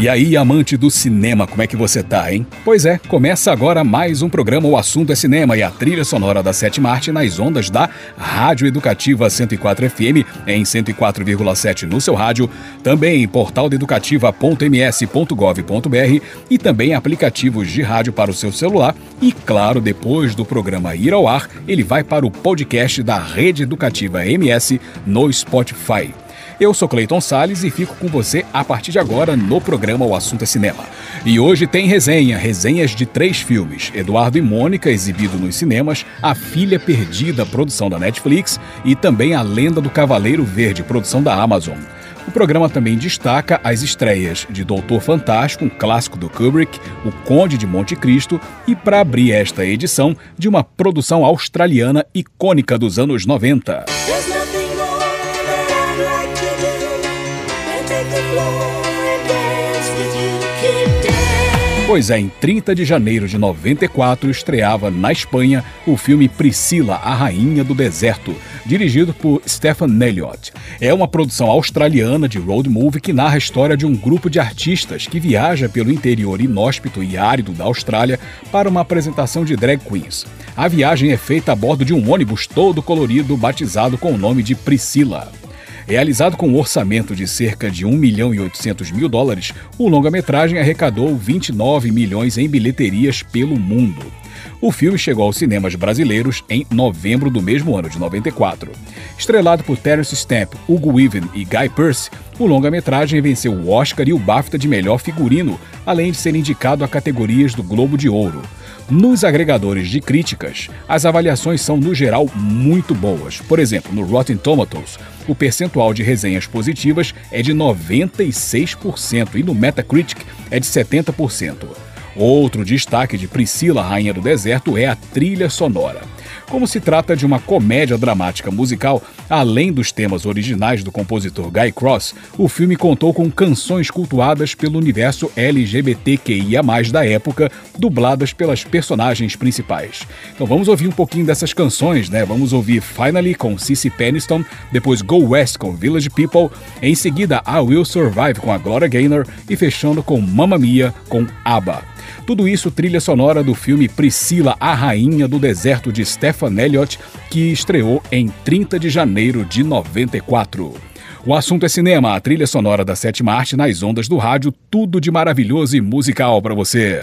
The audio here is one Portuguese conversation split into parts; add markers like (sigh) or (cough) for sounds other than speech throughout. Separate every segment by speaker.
Speaker 1: E aí, amante do cinema, como é que você tá, hein? Pois é, começa agora mais um programa O Assunto é Cinema e a trilha sonora da Sétima Arte nas ondas da Rádio Educativa 104 FM em 104,7 no seu rádio, também em portaldeeducativa.ms.gov.br e também aplicativos de rádio para o seu celular e, claro, depois do programa ir ao ar, ele vai para o podcast da Rede Educativa MS no Spotify. Eu sou Cleiton Sales e fico com você a partir de agora no programa O Assunto é Cinema. E hoje tem resenha, resenhas de três filmes: Eduardo e Mônica, exibido nos cinemas, A Filha Perdida, produção da Netflix, e também A Lenda do Cavaleiro Verde, produção da Amazon. O programa também destaca as estreias de Doutor Fantástico, um clássico do Kubrick, O Conde de Monte Cristo e, para abrir esta edição, de uma produção australiana icônica dos anos 90. Pois é, em 30 de janeiro de 94 estreava na Espanha o filme Priscila, a Rainha do Deserto, dirigido por Stephen Elliott. É uma produção australiana de road movie que narra a história de um grupo de artistas que viaja pelo interior inóspito e árido da Austrália para uma apresentação de drag queens. A viagem é feita a bordo de um ônibus todo colorido batizado com o nome de Priscila. Realizado com um orçamento de cerca de 1 milhão e 800 mil dólares, o longa-metragem arrecadou 29 milhões em bilheterias pelo mundo. O filme chegou aos cinemas brasileiros em novembro do mesmo ano de 94. Estrelado por Terence Stamp, Hugo Weaving e Guy Pearce, o longa-metragem venceu o Oscar e o BAFTA de melhor figurino, além de ser indicado a categorias do Globo de Ouro. Nos agregadores de críticas, as avaliações são, no geral, muito boas. Por exemplo, no Rotten Tomatoes, o percentual de resenhas positivas é de 96% e no Metacritic é de 70%. Outro destaque de Priscila, Rainha do Deserto, é a trilha sonora. Como se trata de uma comédia dramática musical, além dos temas originais do compositor Guy Cross, o filme contou com canções cultuadas pelo universo LGBTQIA, da época, dubladas pelas personagens principais. Então vamos ouvir um pouquinho dessas canções, né? Vamos ouvir Finally com Cissy Peniston, depois Go West com Village People, em seguida I Will Survive com a Gloria Gaynor e fechando com Mamma Mia com ABBA. Tudo isso trilha sonora do filme Priscila, a Rainha do Deserto de Stephen Elliott, que estreou em 30 de janeiro de 94. O assunto é cinema, a trilha sonora da sétima arte nas ondas do rádio, tudo de maravilhoso e musical para você.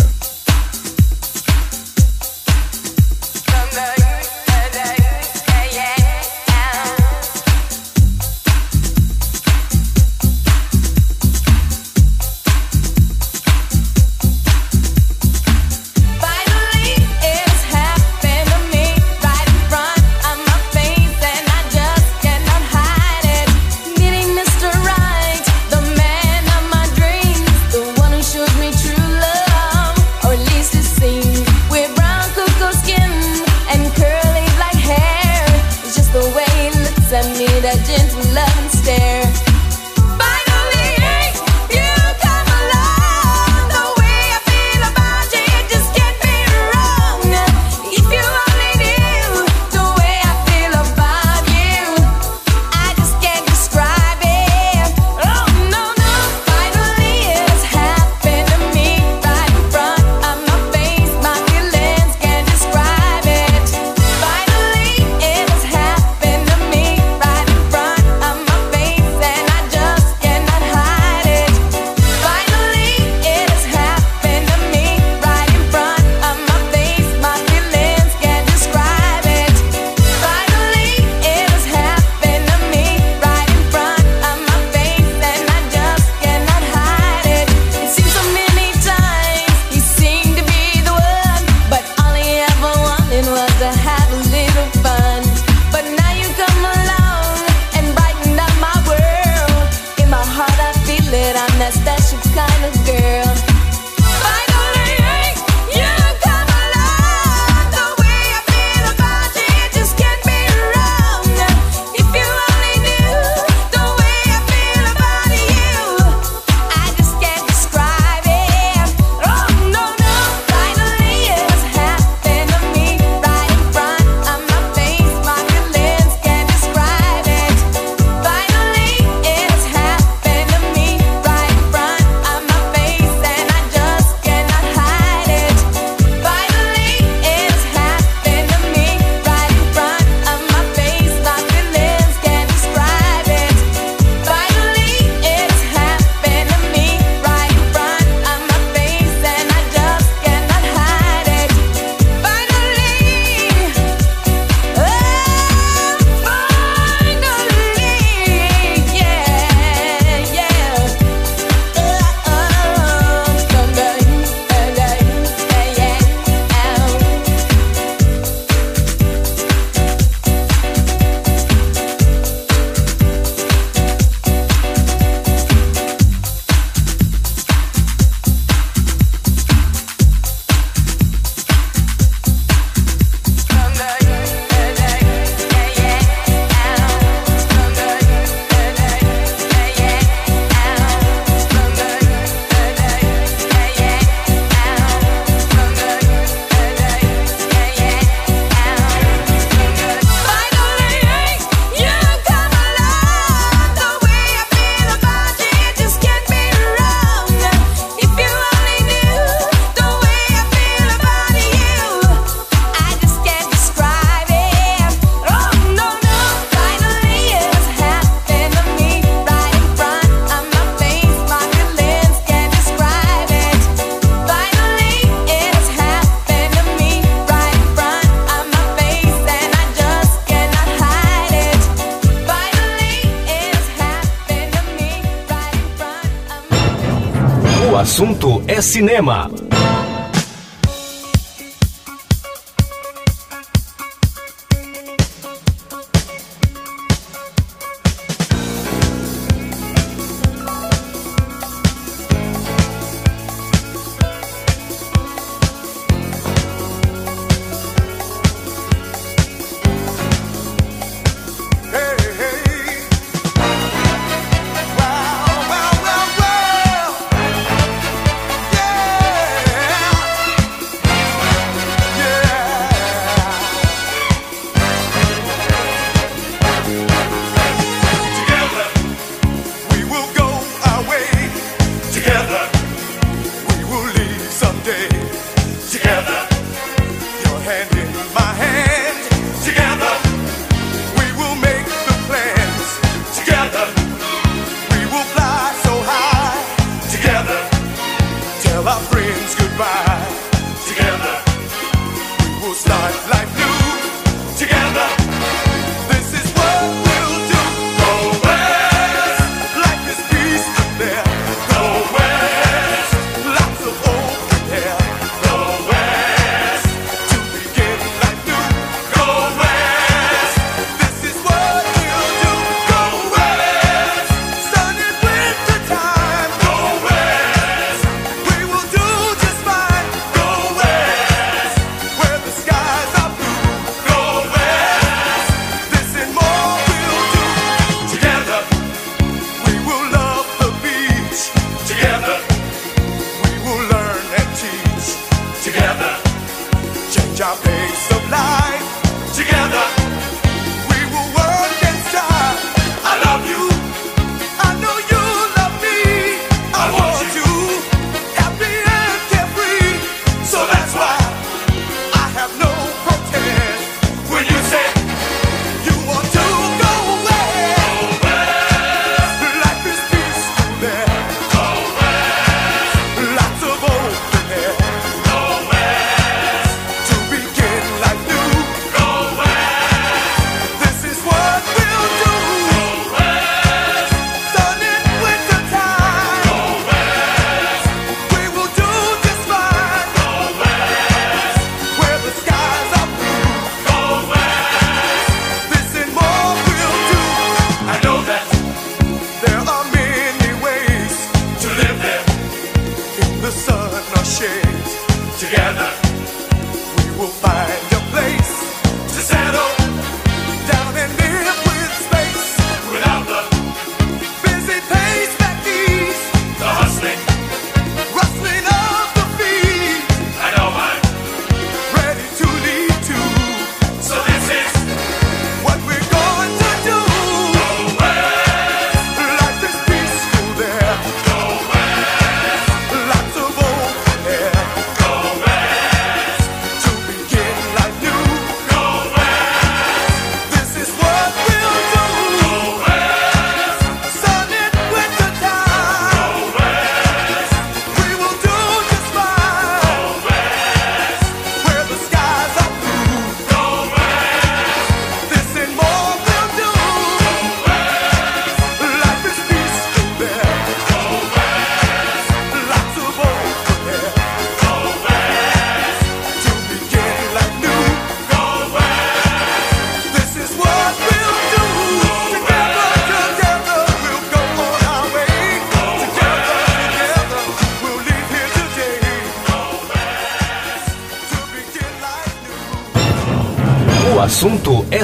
Speaker 2: Assunto é cinema.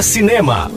Speaker 2: Cinema.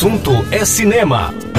Speaker 3: Assunto é cinema.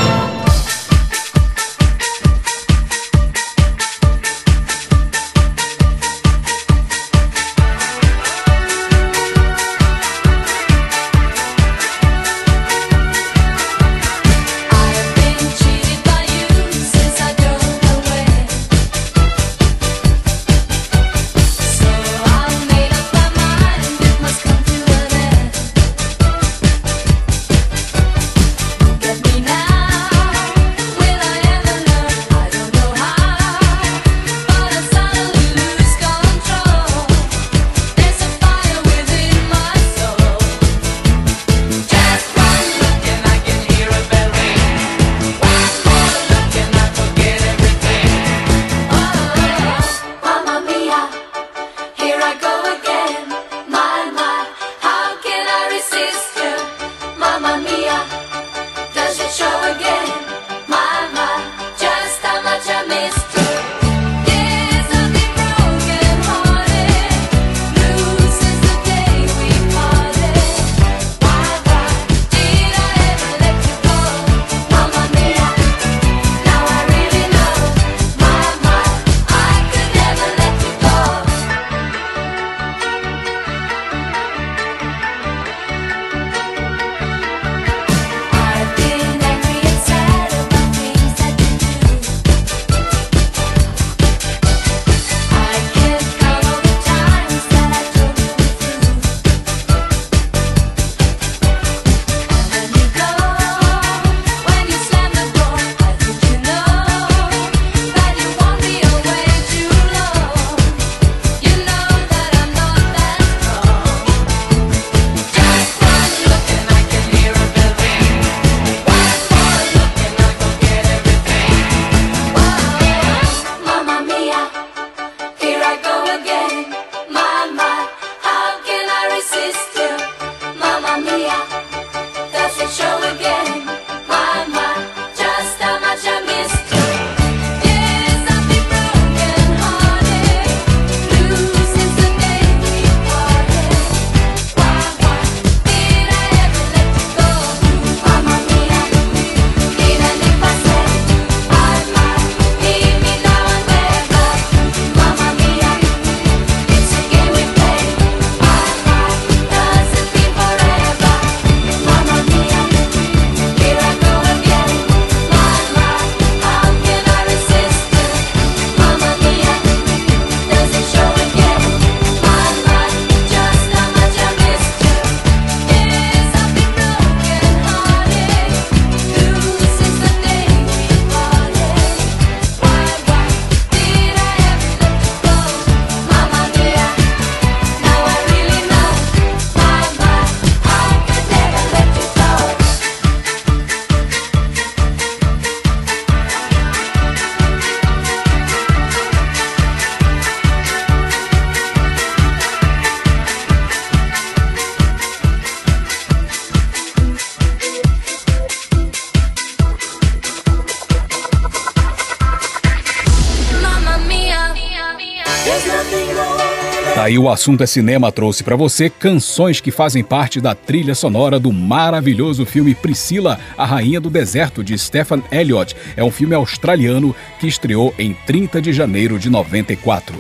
Speaker 1: Assunto é cinema trouxe para você canções que fazem parte da trilha sonora do maravilhoso filme Priscila, a Rainha do Deserto de Stephen Elliott. É um filme australiano que estreou em 30 de janeiro de 94.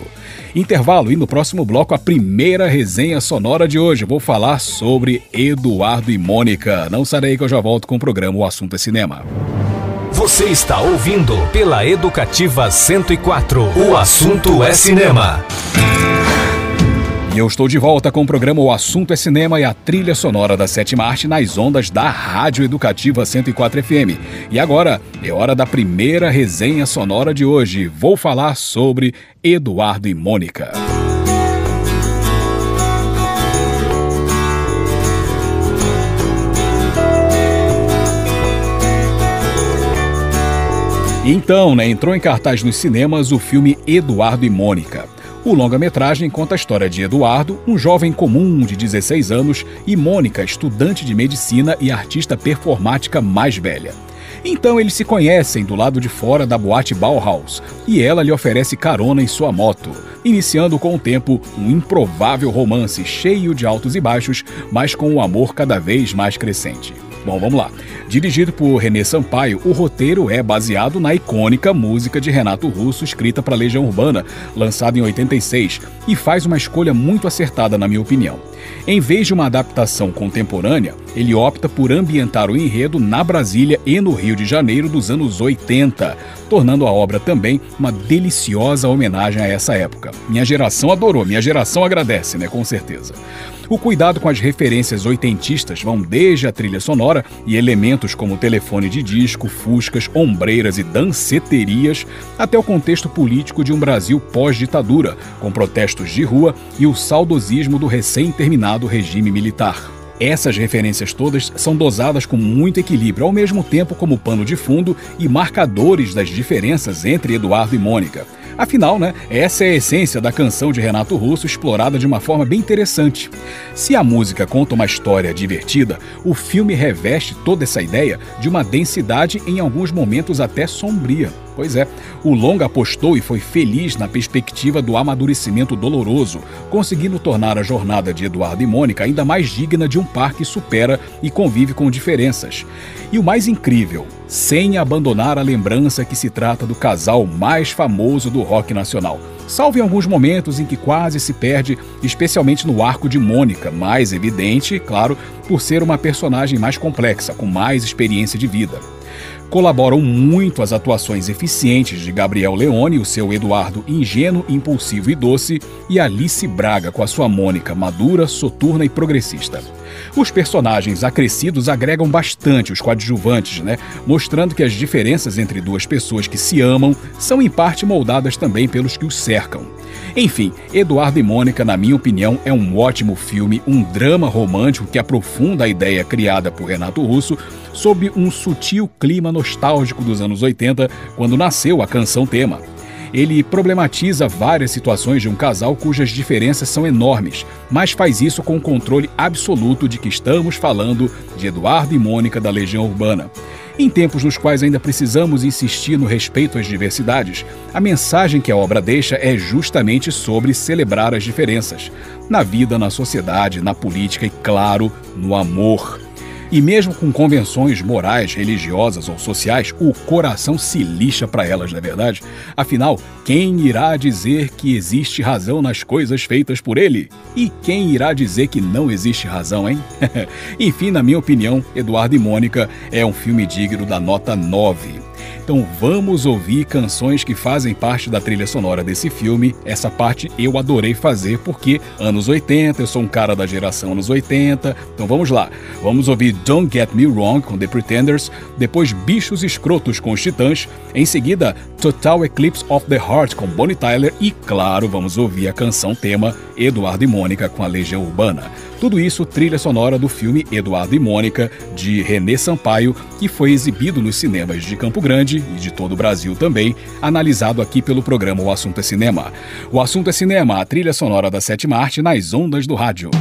Speaker 1: Intervalo e no próximo bloco a primeira resenha sonora de hoje. Vou falar sobre Eduardo e Mônica. Não sarei que eu já volto com o programa O Assunto é Cinema.
Speaker 3: Você está ouvindo pela Educativa 104. O assunto é cinema.
Speaker 1: E eu estou de volta com o programa O Assunto é Cinema e a trilha sonora da sétima arte nas ondas da Rádio Educativa 104 FM. E agora é hora da primeira resenha sonora de hoje. Vou falar sobre Eduardo e Mônica. Então, né, entrou em cartaz nos cinemas o filme Eduardo e Mônica. O longa-metragem conta a história de Eduardo, um jovem comum de 16 anos, e Mônica, estudante de medicina e artista performática mais velha. Então eles se conhecem do lado de fora da boate Bauhaus e ela lhe oferece carona em sua moto, iniciando com o tempo um improvável romance cheio de altos e baixos, mas com um amor cada vez mais crescente. Bom, vamos lá. Dirigido por René Sampaio, o roteiro é baseado na icônica música de Renato Russo escrita para Legião Urbana, lançada em 86, e faz uma escolha muito acertada, na minha opinião. Em vez de uma adaptação contemporânea, ele opta por ambientar o enredo na Brasília e no Rio de Janeiro dos anos 80, tornando a obra também uma deliciosa homenagem a essa época. Minha geração adorou, minha geração agradece, né? Com certeza. O cuidado com as referências oitentistas vão desde a trilha sonora e elementos como telefone de disco, fuscas, ombreiras e danceterias, até o contexto político de um Brasil pós-ditadura, com protestos de rua e o saudosismo do recém-terminado regime militar. Essas referências todas são dosadas com muito equilíbrio, ao mesmo tempo como pano de fundo e marcadores das diferenças entre Eduardo e Mônica. Afinal, né, essa é a essência da canção de Renato Russo explorada de uma forma bem interessante. Se a música conta uma história divertida, o filme reveste toda essa ideia de uma densidade em alguns momentos até sombria. Pois é, o longa apostou e foi feliz na perspectiva do amadurecimento doloroso, conseguindo tornar a jornada de Eduardo e Mônica ainda mais digna de um par que supera e convive com diferenças. E o mais incrível, sem abandonar a lembrança que se trata do casal mais famoso do rock nacional. Salvo em alguns momentos em que quase se perde, especialmente no arco de Mônica, mais evidente, claro, por ser uma personagem mais complexa, com mais experiência de vida. Colaboram muito as atuações eficientes de Gabriel Leone, o seu Eduardo ingênuo, impulsivo e doce, e Alice Braga com a sua Mônica madura, soturna e progressista. Os personagens acrescidos agregam bastante os coadjuvantes, né? Mostrando que as diferenças entre duas pessoas que se amam são em parte moldadas também pelos que os cercam. Enfim, Eduardo e Mônica, na minha opinião, é um ótimo filme, um drama romântico que aprofunda a ideia criada por Renato Russo sob um sutil clima nostálgico dos anos 80, quando nasceu a canção tema. Ele problematiza várias situações de um casal cujas diferenças são enormes, mas faz isso com o controle absoluto de que estamos falando de Eduardo e Mônica da Legião Urbana. Em tempos nos quais ainda precisamos insistir no respeito às diversidades, a mensagem que a obra deixa é justamente sobre celebrar as diferenças, na vida, na sociedade, na política e, claro, no amor. E mesmo com convenções morais, religiosas ou sociais, o coração se lixa para elas, não é verdade? Afinal, quem irá dizer que existe razão nas coisas feitas por ele? E quem irá dizer que não existe razão, hein? (laughs) Enfim, na minha opinião, Eduardo e Mônica é um filme digno da nota 9. Então vamos ouvir canções que fazem parte da trilha sonora desse filme. Essa parte eu adorei fazer porque anos 80, eu sou um cara da geração anos 80. Então vamos lá. Vamos ouvir Don't Get Me Wrong com The Pretenders, depois Bichos Escrotos com os Titãs, em seguida Total Eclipse of the Heart com Bonnie Tyler e, claro, vamos ouvir a canção tema Eduardo e Mônica com a Legião Urbana. Tudo isso trilha sonora do filme Eduardo e Mônica, de René Sampaio, que foi exibido nos cinemas de Campo Grande e de todo o Brasil também, analisado aqui pelo programa O Assunto é Cinema. O Assunto é Cinema, a trilha sonora da sétima arte nas ondas do rádio.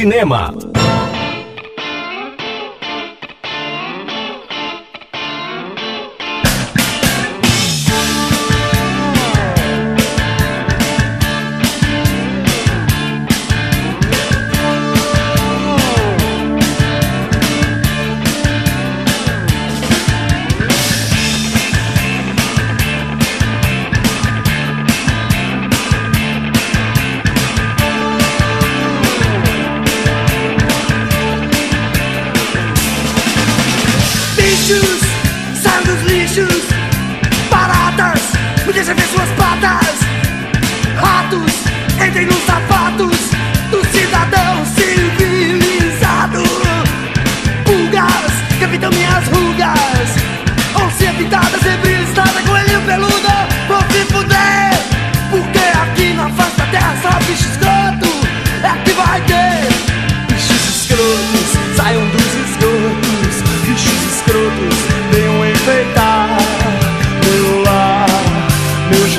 Speaker 2: Cinema.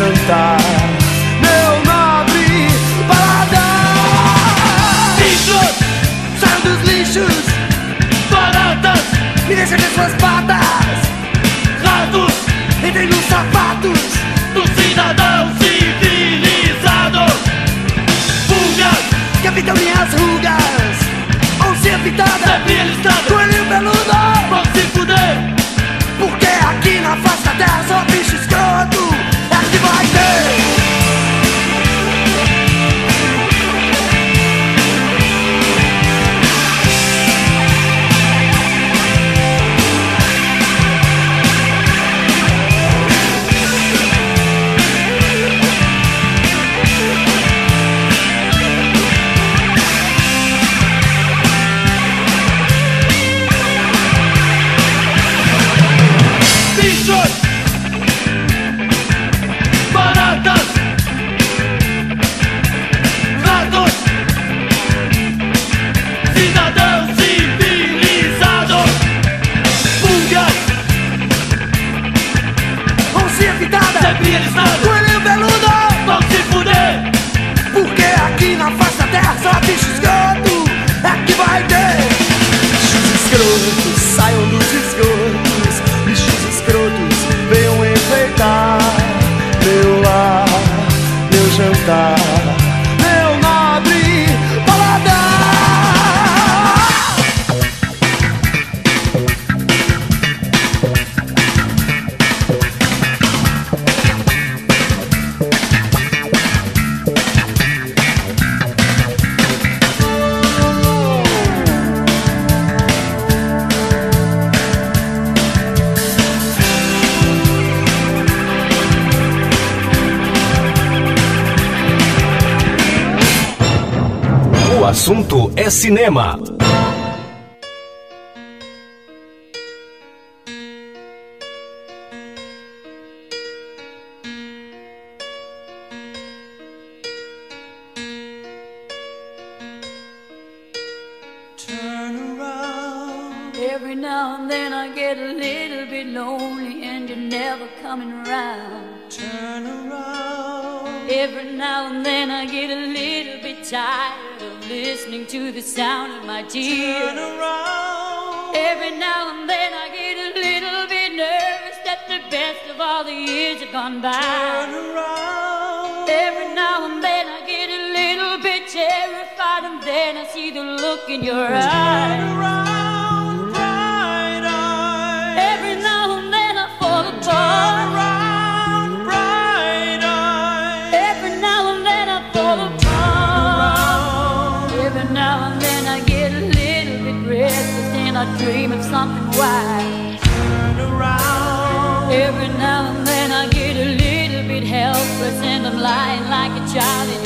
Speaker 4: jantar. Meu nobre paladar. Bichos, saiam dos lixos, baratas, me deixem ver suas patas. Ratos, entrem nos sapatos do cidadão civilizado. Fugas, que habitam minhas rugas, ou ser pintada, Coelhinho peludo. Vão se fuder, porque aqui na face da terra só bicho escroto assunto é cinema. Assunto é cinema. I fall apart. Turn around, bright eyes. Every now and then I fall a ton. Every now and then I get a little bit restless. And I dream of something wild. Turn around. Every now and then I get a little bit helpless and I'm lying like a child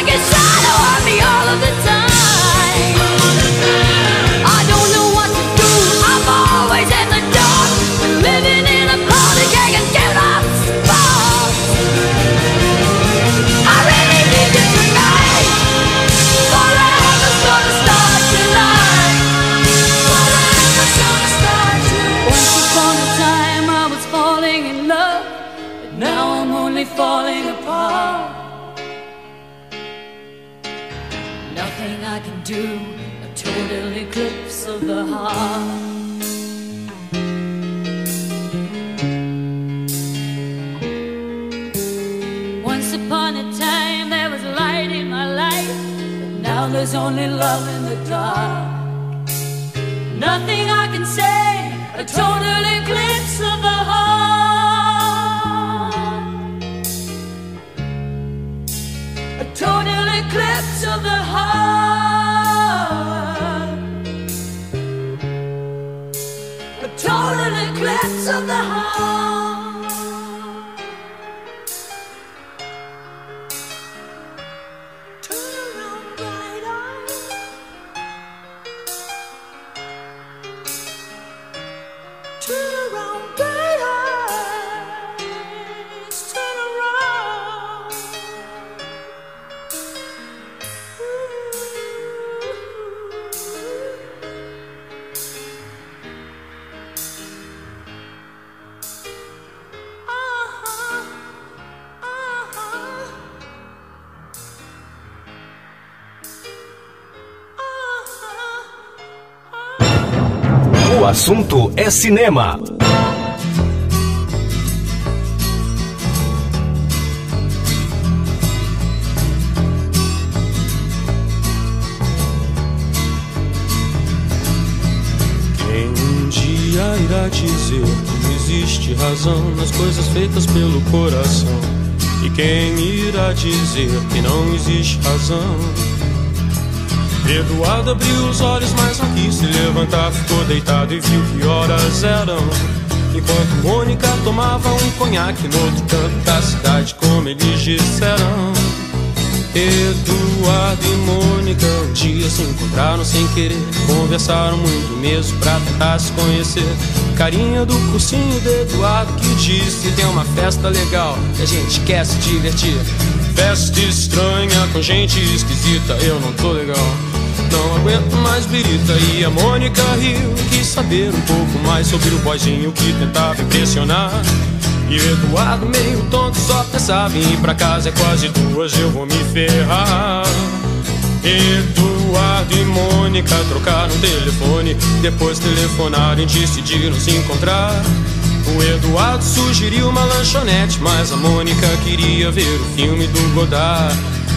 Speaker 4: I get shot. only love in the dark. Nothing I can say, a total eclipse of the heart. A total eclipse of the heart. A total eclipse of the heart.
Speaker 3: Assunto é cinema.
Speaker 5: Quem um dia irá dizer que não existe razão nas coisas feitas pelo coração? E quem irá dizer que não existe razão? Eduardo abriu os olhos, mas não quis se levantar. Ficou deitado e viu que horas eram. Enquanto Mônica tomava um conhaque no outro canto da cidade, como eles disseram. Eduardo e Mônica um dia se encontraram sem querer. Conversaram muito mesmo pra tentar se conhecer. Carinha do cursinho do Eduardo que disse: Tem uma festa legal e a gente quer se divertir. Festa estranha com gente esquisita, eu não tô legal. Não aguento mais birita e a Mônica riu Quis saber um pouco mais sobre o boizinho que tentava impressionar. E o Eduardo meio tonto só pensava em ir pra casa. É quase duas, eu vou me ferrar. Eduardo e Mônica trocaram telefone. Depois telefonaram e decidiram se encontrar. O Eduardo sugeriu uma lanchonete Mas a Mônica queria ver o filme do Godard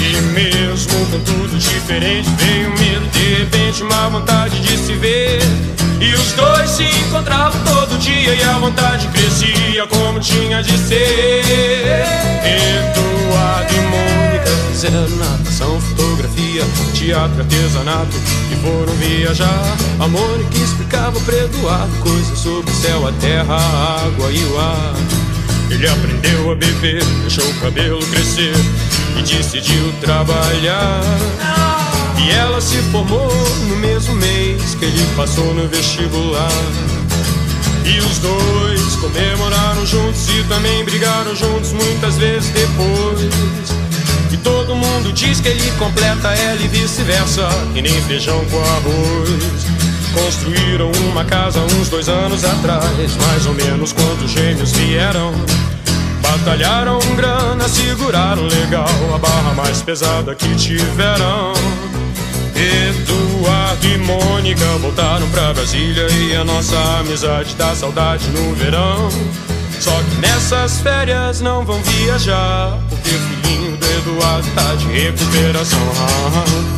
Speaker 5: E mesmo com tudo diferente, veio medo, de repente, uma vontade de se ver. E os dois se encontravam todo dia e a vontade crescia como tinha de ser. Eduardo e Mônica fizeram natação, fotografia, teatro, artesanato e foram viajar. A Mônica explicava para Eduardo coisas sobre o céu, a terra, a água e o ar. Ele aprendeu a beber, deixou o cabelo crescer e decidiu trabalhar. E ela se formou no mesmo mês que ele passou no vestibular. E os dois comemoraram juntos e também brigaram juntos muitas vezes depois. E todo mundo diz que ele completa ela e vice-versa, e nem feijão com arroz. Construíram uma casa uns dois anos atrás, mais ou menos quando os gêmeos vieram. Batalharam grana, seguraram legal a barra mais pesada que tiveram. Eduardo e Mônica voltaram pra Brasília e a nossa amizade dá saudade no verão. Só que nessas férias não vão viajar, porque o filhinho do Eduardo tá de recuperação.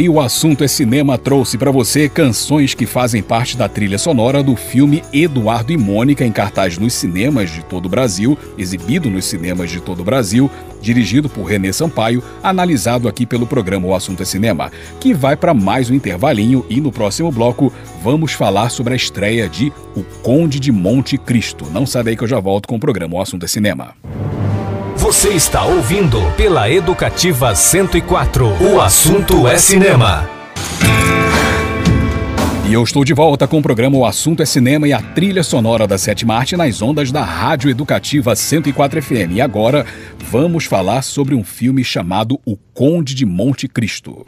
Speaker 1: Aí o assunto é cinema trouxe para você canções que fazem parte da trilha sonora do filme Eduardo e Mônica em cartaz nos cinemas de todo o Brasil, exibido nos cinemas de todo o Brasil, dirigido por Renê Sampaio, analisado aqui pelo programa O Assunto é Cinema, que vai para mais um intervalinho e no próximo bloco vamos falar sobre a estreia de O Conde de Monte Cristo. Não sai daí que eu já volto com o programa O Assunto é Cinema.
Speaker 3: Você está ouvindo pela Educativa 104. O assunto é cinema.
Speaker 1: E eu estou de volta com o programa O Assunto é Cinema e a trilha sonora da sétima arte nas ondas da Rádio Educativa 104 FM. E agora vamos falar sobre um filme chamado O Conde de Monte Cristo.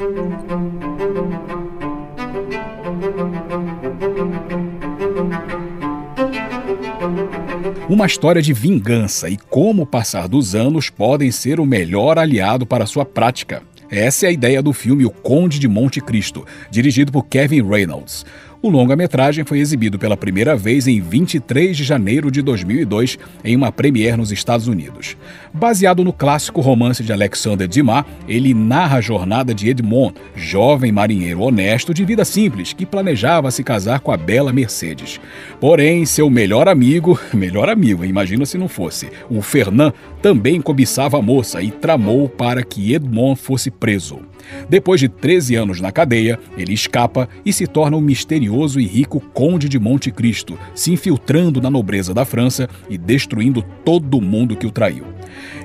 Speaker 1: Uma história de vingança e como o passar dos anos podem ser o melhor aliado para sua prática. Essa é a ideia do filme O Conde de Monte Cristo, dirigido por Kevin Reynolds. O longa-metragem foi exibido pela primeira vez em 23 de janeiro de 2002 em uma premiere nos Estados Unidos. Baseado no clássico romance de Alexander Dumas, ele narra a jornada de Edmond, jovem marinheiro honesto de vida simples que planejava se casar com a bela Mercedes. Porém, seu melhor amigo, (laughs) melhor amigo, imagina se não fosse, o Fernand, também cobiçava a moça e tramou para que Edmond fosse preso. Depois de 13 anos na cadeia, ele escapa e se torna um misterioso e rico conde de Monte Cristo, se infiltrando na nobreza da França e destruindo todo mundo que o traiu.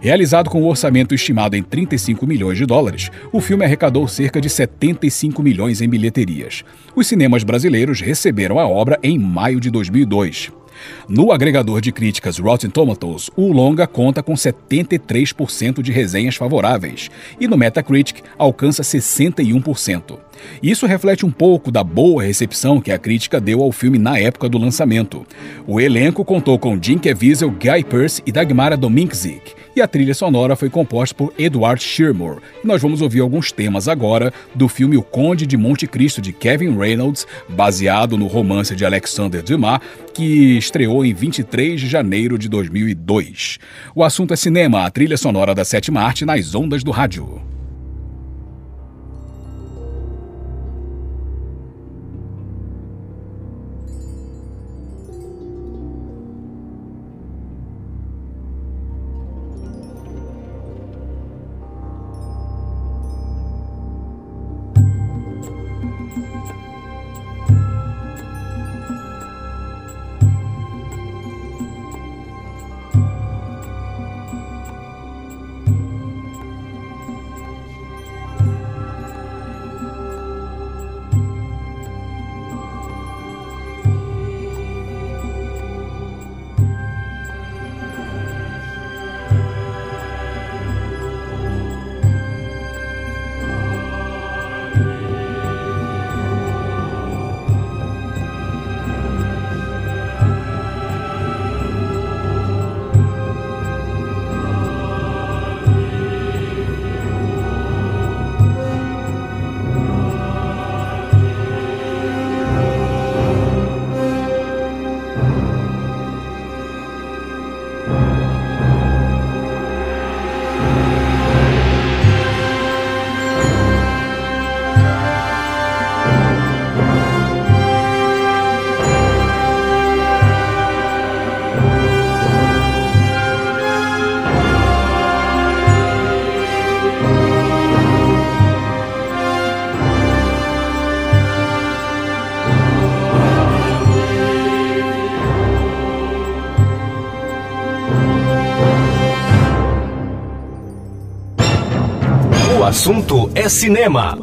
Speaker 1: Realizado com um orçamento estimado em 35 milhões de dólares, o filme arrecadou cerca de 75 milhões em bilheterias. Os cinemas brasileiros receberam a obra em maio de 2002. No agregador de críticas Rotten Tomatoes, o longa conta com 73% de resenhas favoráveis e no Metacritic alcança 61%. Isso reflete um pouco da boa recepção que a crítica deu ao filme na época do lançamento. O elenco contou com Jim Caviezel, Guy Pearce e Dagmara Dominczyk, e a trilha sonora foi composta por Edward Shearmore. nós vamos ouvir alguns temas agora do filme O Conde de Monte Cristo de Kevin Reynolds, baseado no romance de Alexander Dumas, que estreou em 23 de janeiro de 2002. O assunto é cinema, a trilha sonora da sétima arte nas ondas do rádio.
Speaker 3: Assunto é cinema.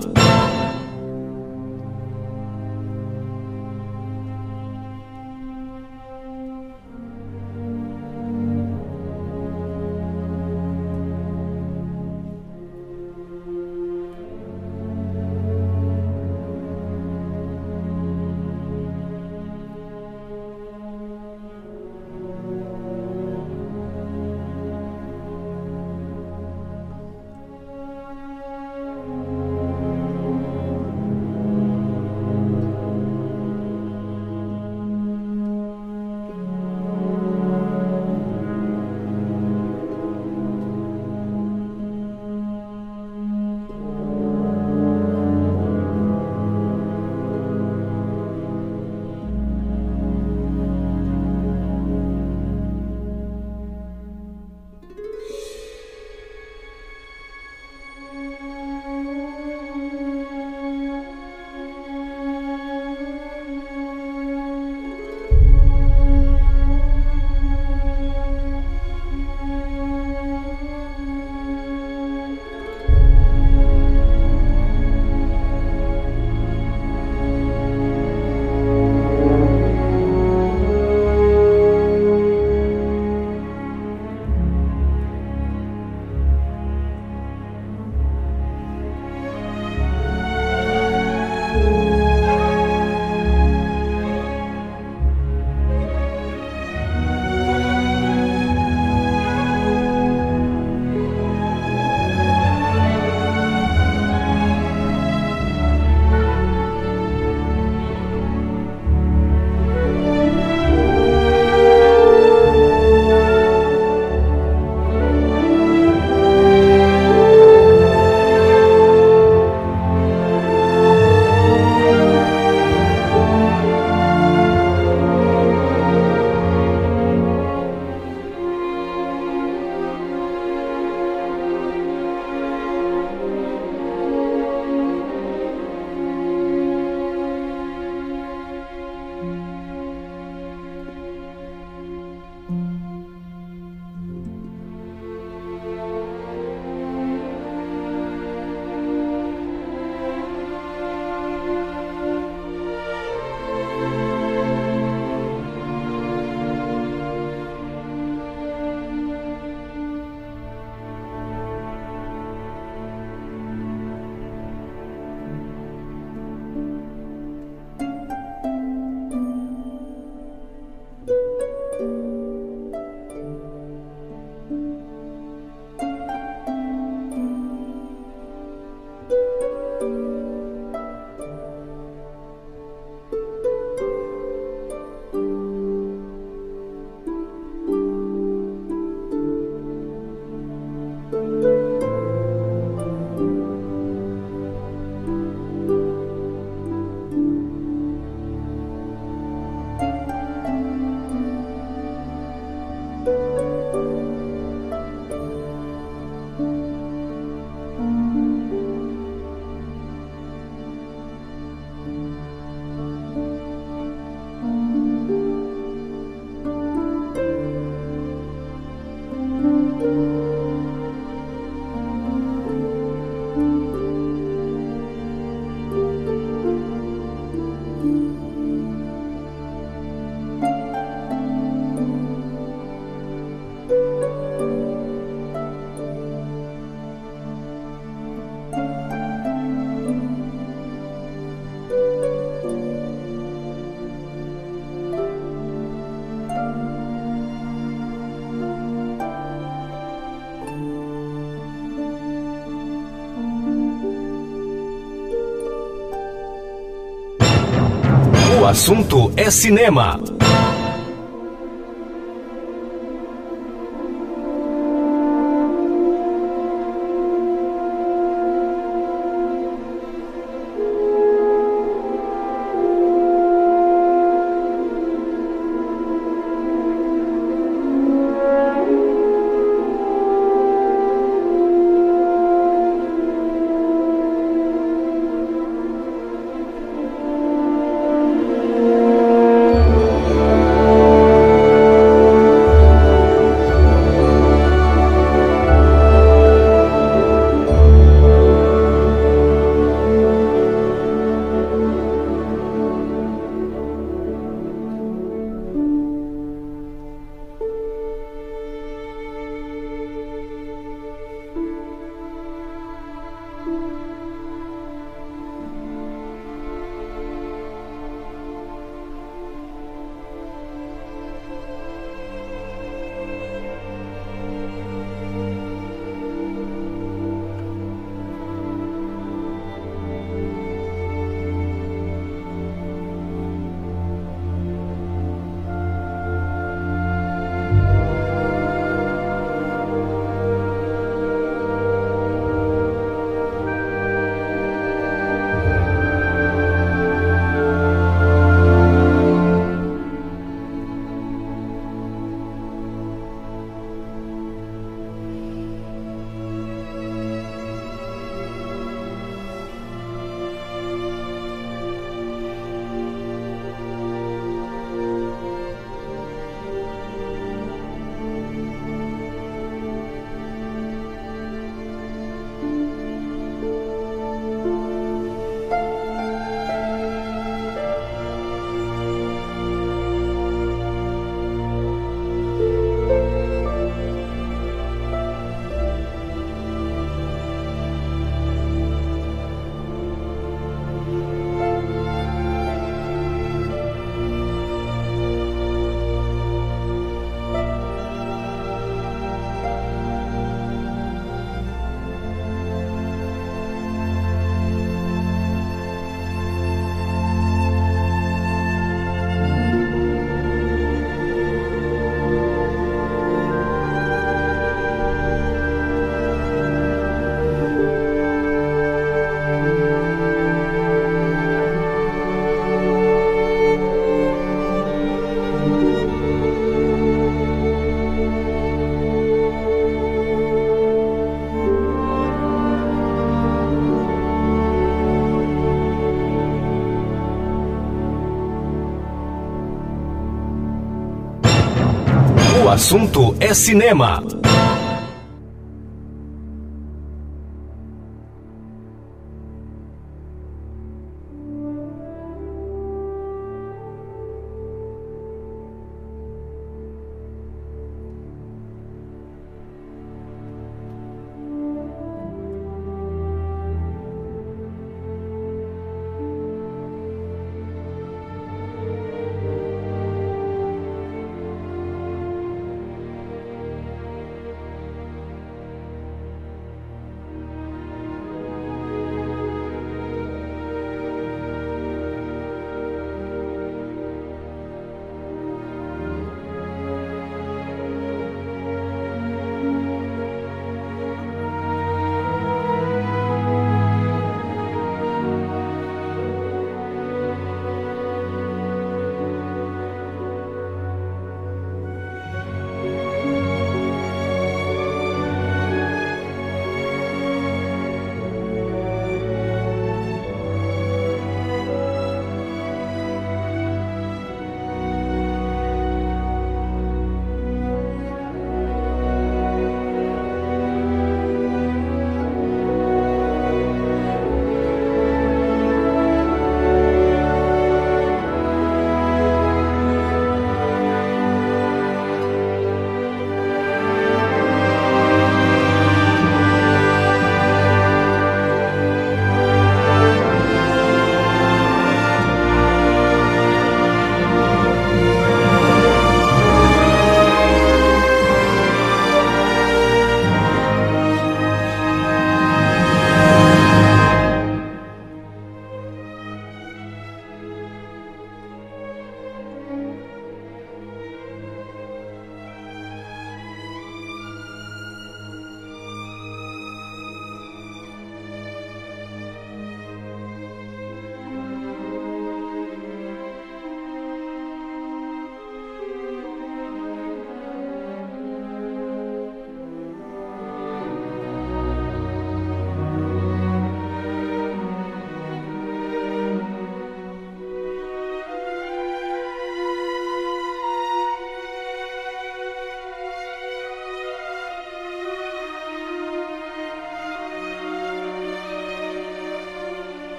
Speaker 6: Assunto é cinema. Assunto é cinema.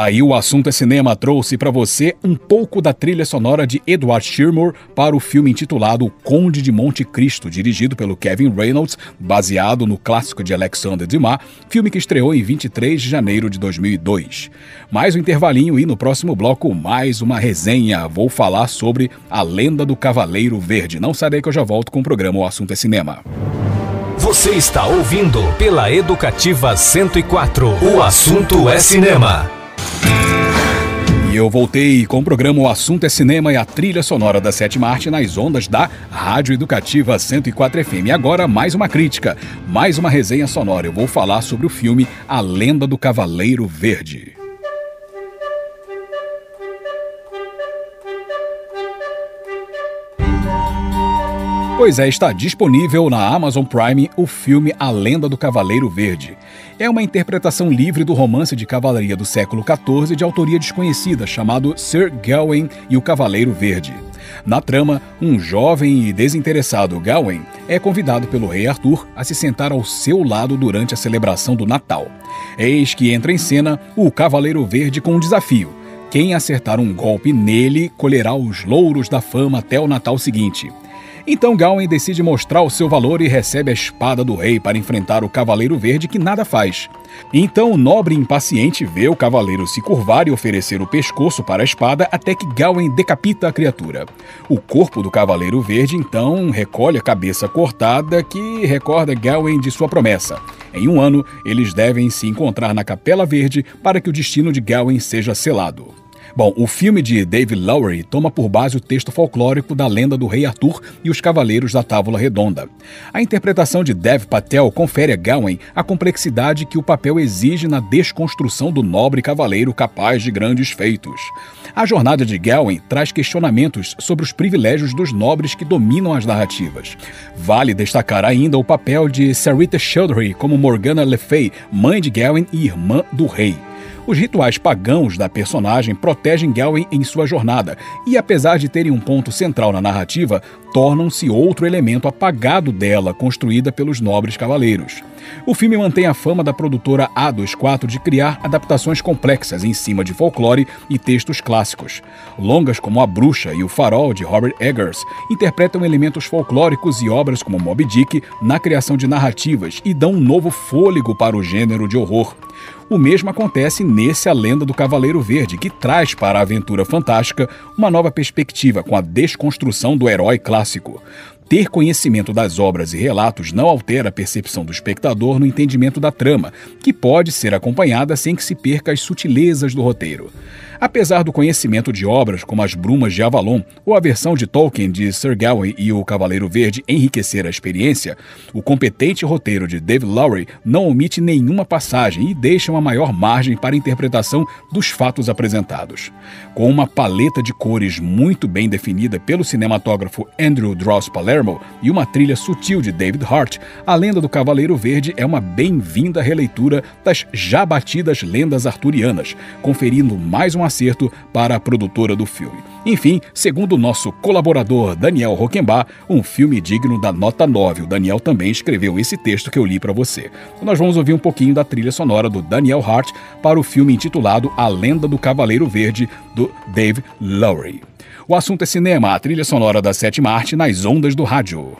Speaker 1: Aí o assunto é cinema trouxe para você um pouco da trilha sonora de Edward Shearmore para o filme intitulado O Conde de Monte Cristo, dirigido pelo Kevin Reynolds, baseado no clássico de Alexandre Dumas, filme que estreou em 23 de janeiro de 2002. Mais um intervalinho e no próximo bloco mais uma resenha. Vou falar sobre A Lenda do Cavaleiro Verde. Não daí que eu já volto com o programa O Assunto é Cinema.
Speaker 3: Você está ouvindo pela Educativa 104. O assunto é cinema.
Speaker 1: E eu voltei com o programa O Assunto é Cinema e a trilha sonora da Sétima Arte nas ondas da Rádio Educativa 104 FM. E agora mais uma crítica, mais uma resenha sonora. Eu vou falar sobre o filme A Lenda do Cavaleiro Verde. Pois é, está disponível na Amazon Prime o filme A Lenda do Cavaleiro Verde. É uma interpretação livre do romance de cavalaria do século XIV de autoria desconhecida chamado Sir Gawain e o Cavaleiro Verde. Na trama, um jovem e desinteressado Gawain é convidado pelo rei Arthur a se sentar ao seu lado durante a celebração do Natal. Eis que entra em cena o Cavaleiro Verde com um desafio. Quem acertar um golpe nele colherá os louros da fama até o Natal seguinte. Então Gawain decide mostrar o seu valor e recebe a espada do rei para enfrentar o Cavaleiro Verde que nada faz. Então o nobre impaciente vê o cavaleiro se curvar e oferecer o pescoço para a espada até que Gawain decapita a criatura. O corpo do Cavaleiro Verde então recolhe a cabeça cortada que recorda Gawain de sua promessa. Em um ano, eles devem se encontrar na Capela Verde para que o destino de Gawain seja selado. Bom, o filme de David Lowery toma por base o texto folclórico da lenda do rei Arthur e os cavaleiros da Távola Redonda. A interpretação de Dev Patel confere a Gawain a complexidade que o papel exige na desconstrução do nobre cavaleiro capaz de grandes feitos. A jornada de Gawain traz questionamentos sobre os privilégios dos nobres que dominam as narrativas. Vale destacar ainda o papel de Sarita Chowdhury como Morgana Le Fay, mãe de Gawain e irmã do rei. Os rituais pagãos da personagem protegem Gawain em sua jornada, e apesar de terem um ponto central na narrativa, tornam-se outro elemento apagado dela, construída pelos nobres cavaleiros. O filme mantém a fama da produtora A24 de criar adaptações complexas em cima de folclore e textos clássicos. Longas como A Bruxa e O Farol, de Robert Eggers, interpretam elementos folclóricos e obras como Moby Dick na criação de narrativas e dão um novo fôlego para o gênero de horror. O mesmo acontece nesse A Lenda do Cavaleiro Verde, que traz para a aventura fantástica uma nova perspectiva com a desconstrução do herói clássico. Ter conhecimento das obras e relatos não altera a percepção do espectador no entendimento da trama, que pode ser acompanhada sem que se perca as sutilezas do roteiro. Apesar do conhecimento de obras como As Brumas de Avalon ou a versão de Tolkien de Sir Gawain e o Cavaleiro Verde enriquecer a experiência, o competente roteiro de David Lowry não omite nenhuma passagem e deixa uma maior margem para a interpretação dos fatos apresentados. Com uma paleta de cores muito bem definida pelo cinematógrafo Andrew Dross Palermo e uma trilha sutil de David Hart, A Lenda do Cavaleiro Verde é uma bem-vinda releitura das já batidas lendas arturianas, conferindo mais um acerto para a produtora do filme. Enfim, segundo o nosso colaborador Daniel Roquembar, um filme digno da nota 9. O Daniel também escreveu esse texto que eu li para você. Nós vamos ouvir um pouquinho da trilha sonora do Daniel Hart para o filme intitulado A Lenda do Cavaleiro Verde, do Dave Lowry. O assunto é cinema, a trilha sonora da sétima arte nas ondas do rádio.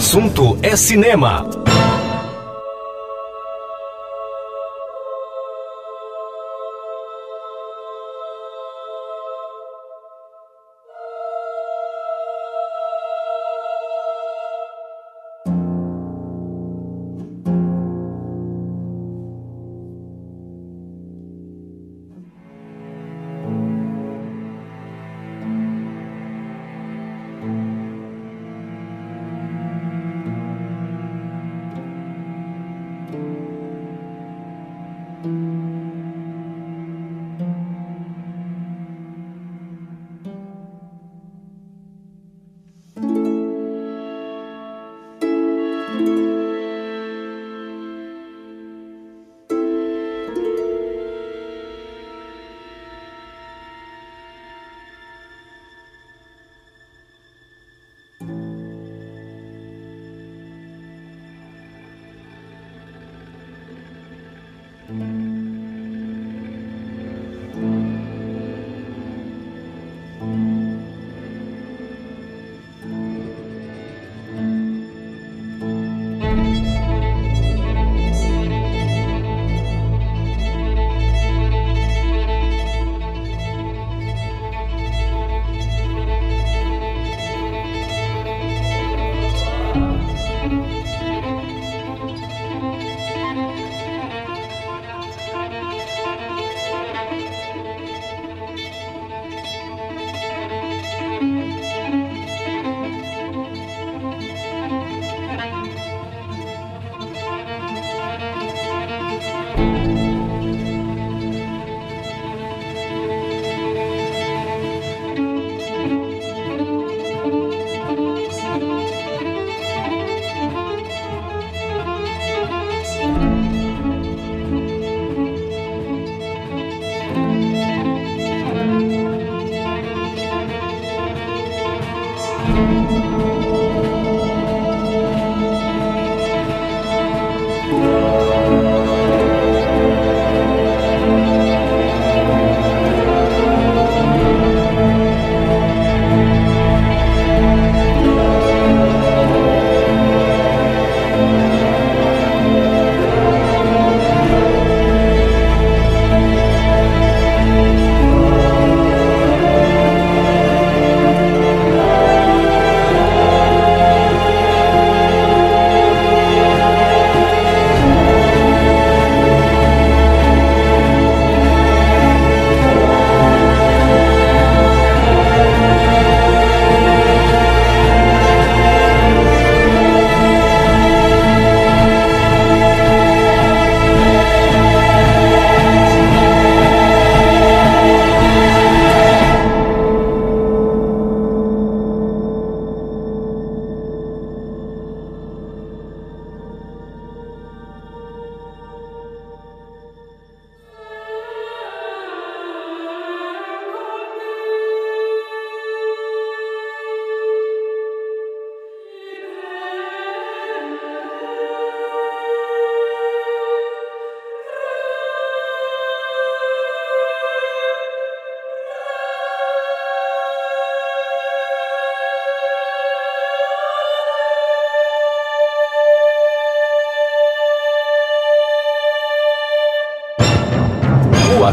Speaker 7: Assunto é cinema.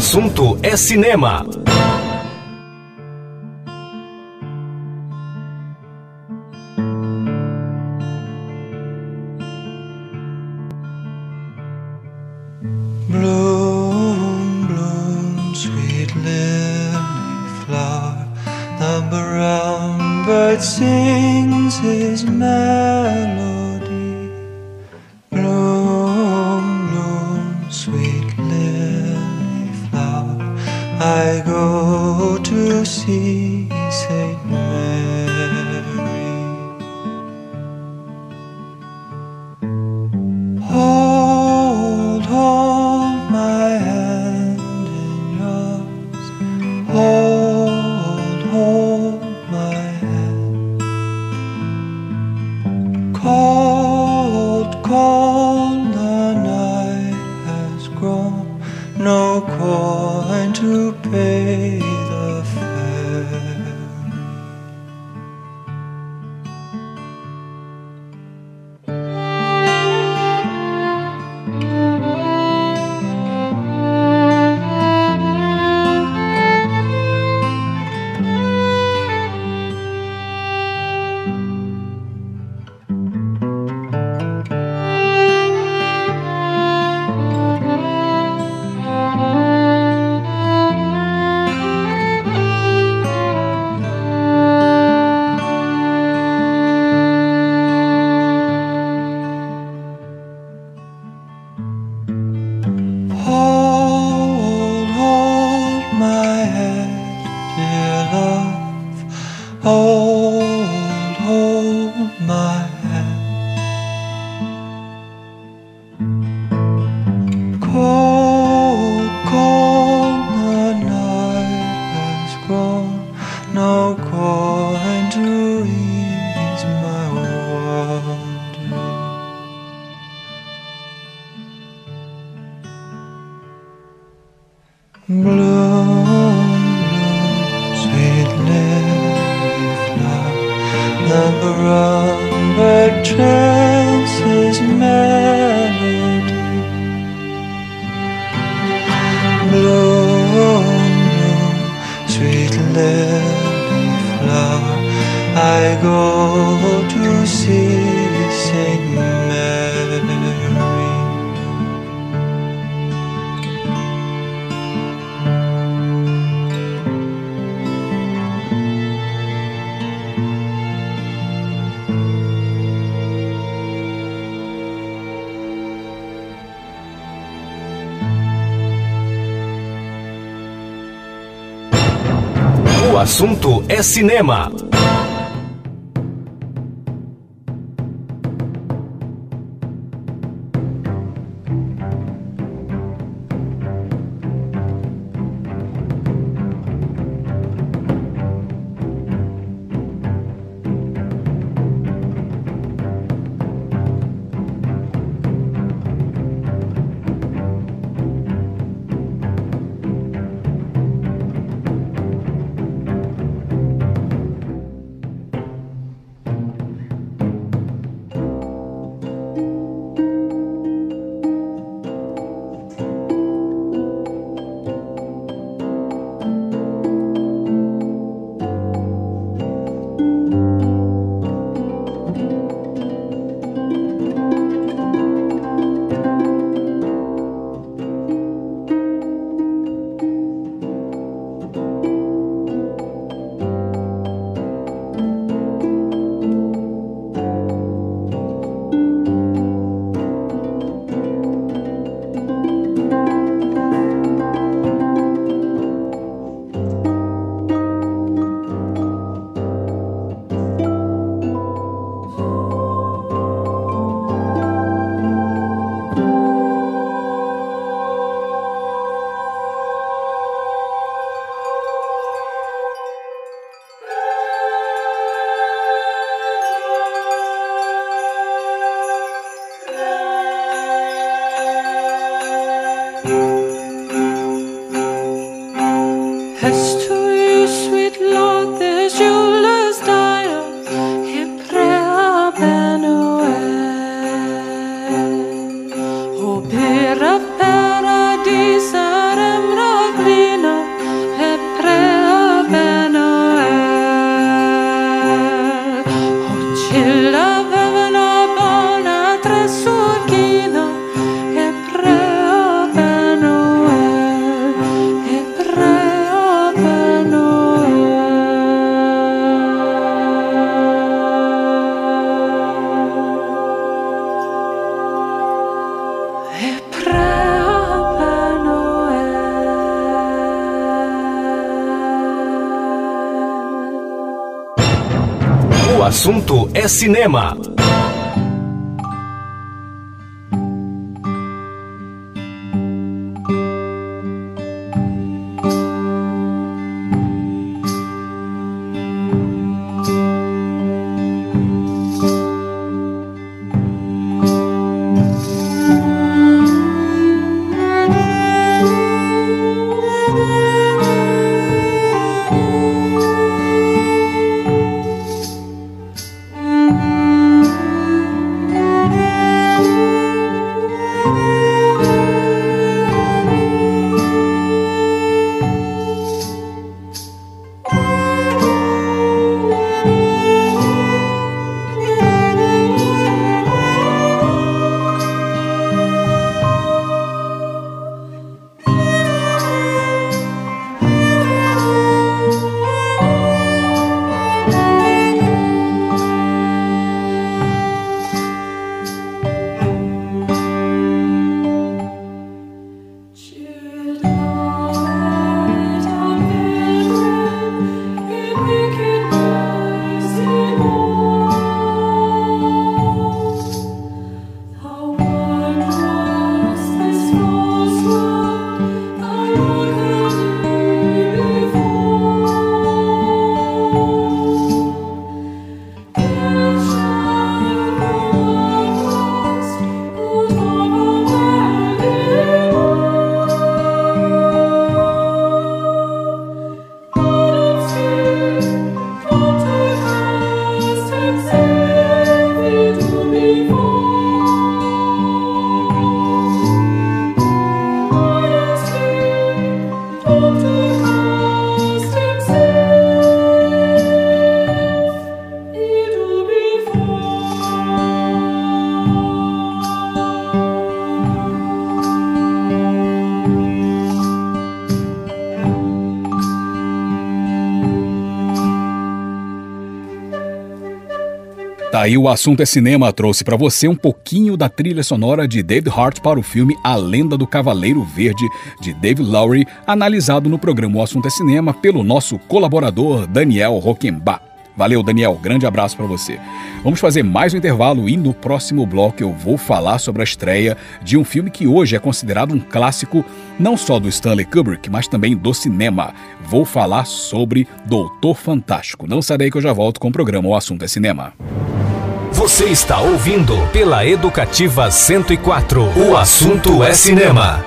Speaker 7: Assunto é cinema.
Speaker 4: É cinema. Assunto é cinema.
Speaker 1: Aí o assunto é cinema trouxe para você um pouquinho da trilha sonora de David Hart para o filme A Lenda do Cavaleiro Verde de David Lowry, analisado no programa O Assunto é Cinema pelo nosso colaborador Daniel Roquembar. Valeu, Daniel. Grande abraço para você. Vamos fazer mais um intervalo e no próximo bloco eu vou falar sobre a estreia de um filme que hoje é considerado um clássico não só do Stanley Kubrick, mas também do cinema. Vou falar sobre Doutor Fantástico. Não sai daí que eu já volto com o programa O Assunto é Cinema.
Speaker 3: Você está ouvindo pela Educativa 104. O assunto é cinema.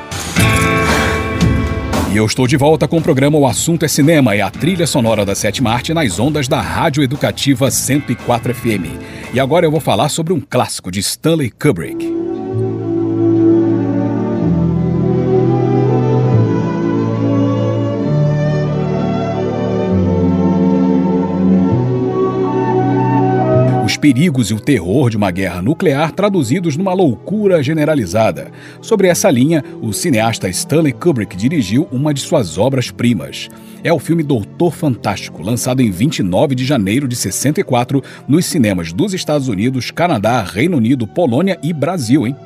Speaker 1: E eu estou de volta com o programa O Assunto é Cinema e a trilha sonora da sétima arte nas ondas da Rádio Educativa 104 FM. E agora eu vou falar sobre um clássico de Stanley Kubrick. Perigos e o terror de uma guerra nuclear traduzidos numa loucura generalizada. Sobre essa linha, o cineasta Stanley Kubrick dirigiu uma de suas obras-primas. É o filme Doutor Fantástico, lançado em 29 de janeiro de 64 nos cinemas dos Estados Unidos, Canadá, Reino Unido, Polônia e Brasil, hein?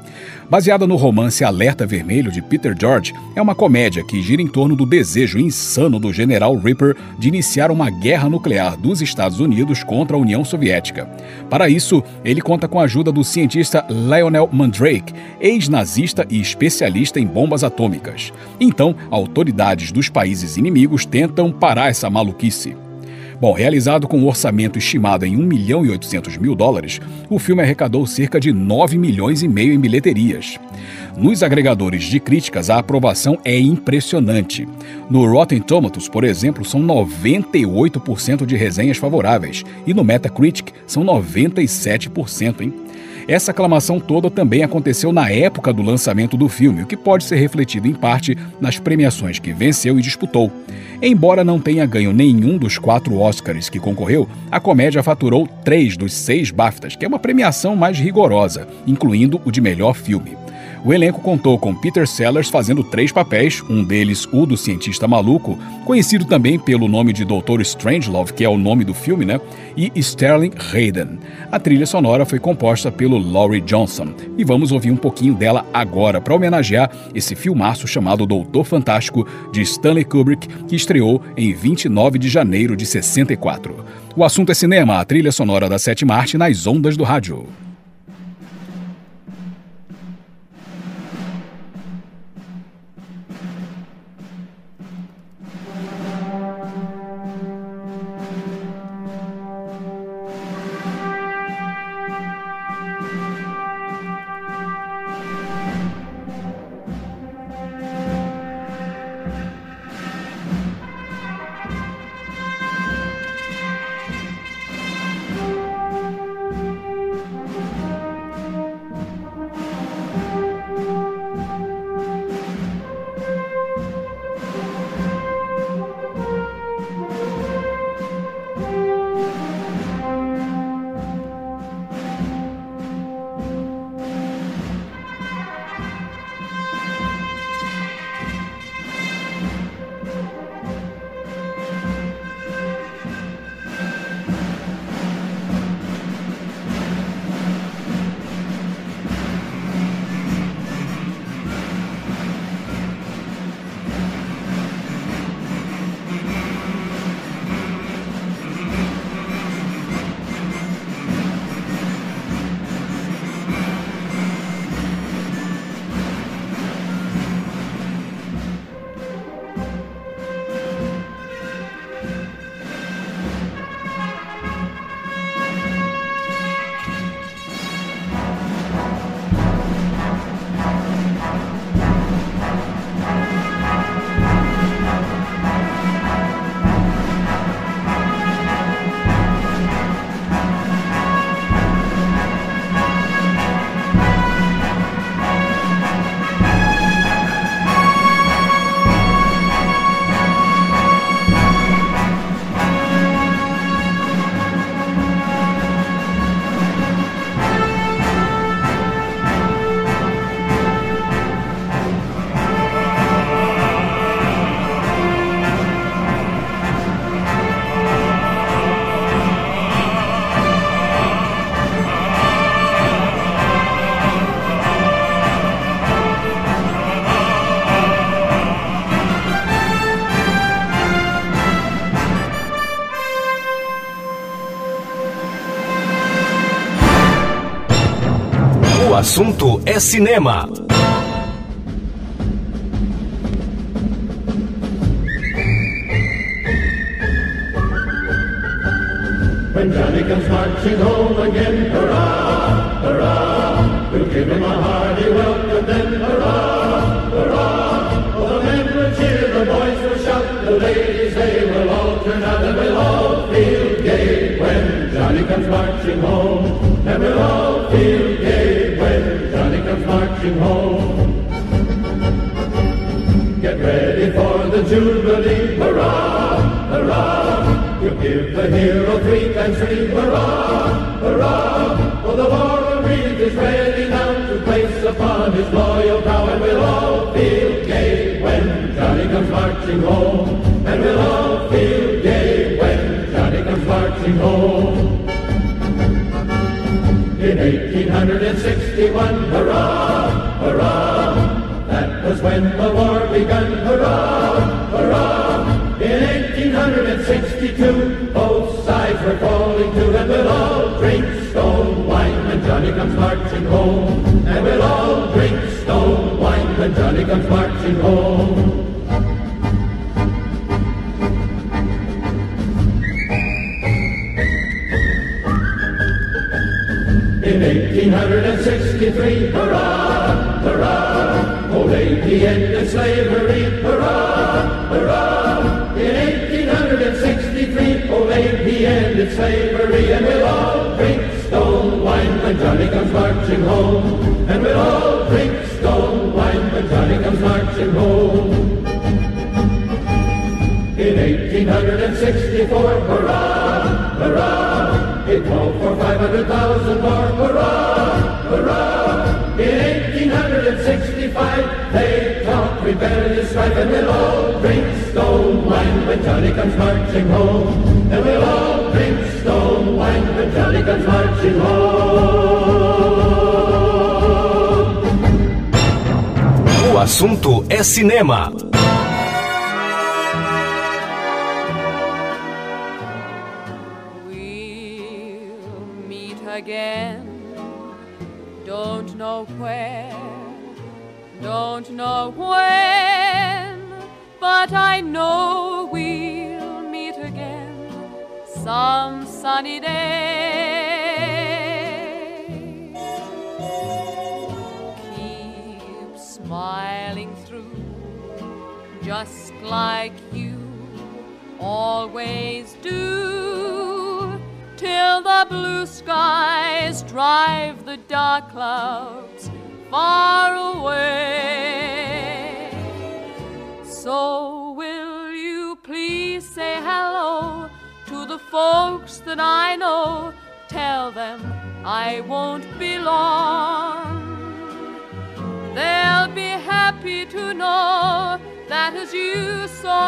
Speaker 1: Baseada no romance Alerta Vermelho de Peter George, é uma comédia que gira em torno do desejo insano do general Ripper de iniciar uma guerra nuclear dos Estados Unidos contra a União Soviética. Para isso, ele conta com a ajuda do cientista Lionel Mandrake, ex-nazista e especialista em bombas atômicas. Então, autoridades dos países inimigos tentam parar essa maluquice. Bom, realizado com um orçamento estimado em 1 milhão e 800 mil dólares, o filme arrecadou cerca de 9 milhões e meio em bilheterias. Nos agregadores de críticas, a aprovação é impressionante. No Rotten Tomatoes, por exemplo, são 98% de resenhas favoráveis e no Metacritic são 97%, hein? Essa aclamação toda também aconteceu na época do lançamento do filme, o que pode ser refletido em parte nas premiações que venceu e disputou. Embora não tenha ganho nenhum dos quatro Oscars que concorreu, a comédia faturou três dos seis BAFTAs, que é uma premiação mais rigorosa, incluindo o de melhor filme. O elenco contou com Peter Sellers fazendo três papéis, um deles o do cientista maluco, conhecido também pelo nome de Dr. Strangelove, que é o nome do filme, né? E Sterling Hayden. A trilha sonora foi composta pelo Laurie Johnson e vamos ouvir um pouquinho dela agora para homenagear esse filmaço chamado Doutor Fantástico de Stanley Kubrick, que estreou em 29 de janeiro de 64. O assunto é cinema, a trilha sonora da sétima arte nas ondas do rádio.
Speaker 4: Assunto é cinema.
Speaker 8: When Johnny comes marching home again, marching home. Get ready for the Jubilee, hurrah, hurrah. We'll give the hero three times three, hurrah, hurrah. For the laurel wreath is ready now to place upon his loyal brow, and we'll all feel gay when Johnny comes marching home. And we'll all feel gay when Johnny comes marching home. Were calling to, and we'll all drink stone wine when Johnny comes marching home. And we'll all drink stone wine when Johnny comes marching home. Comes marching home. And we'll all drink stone wine Johnny comes marching home.
Speaker 4: O assunto é cinema.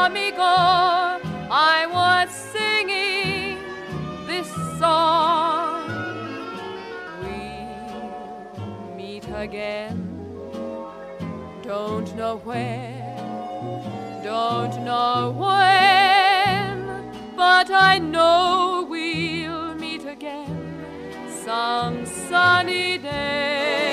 Speaker 9: You saw me go, I was singing this song. We'll meet again. Don't know where, don't know when, but I know we'll meet again some sunny day.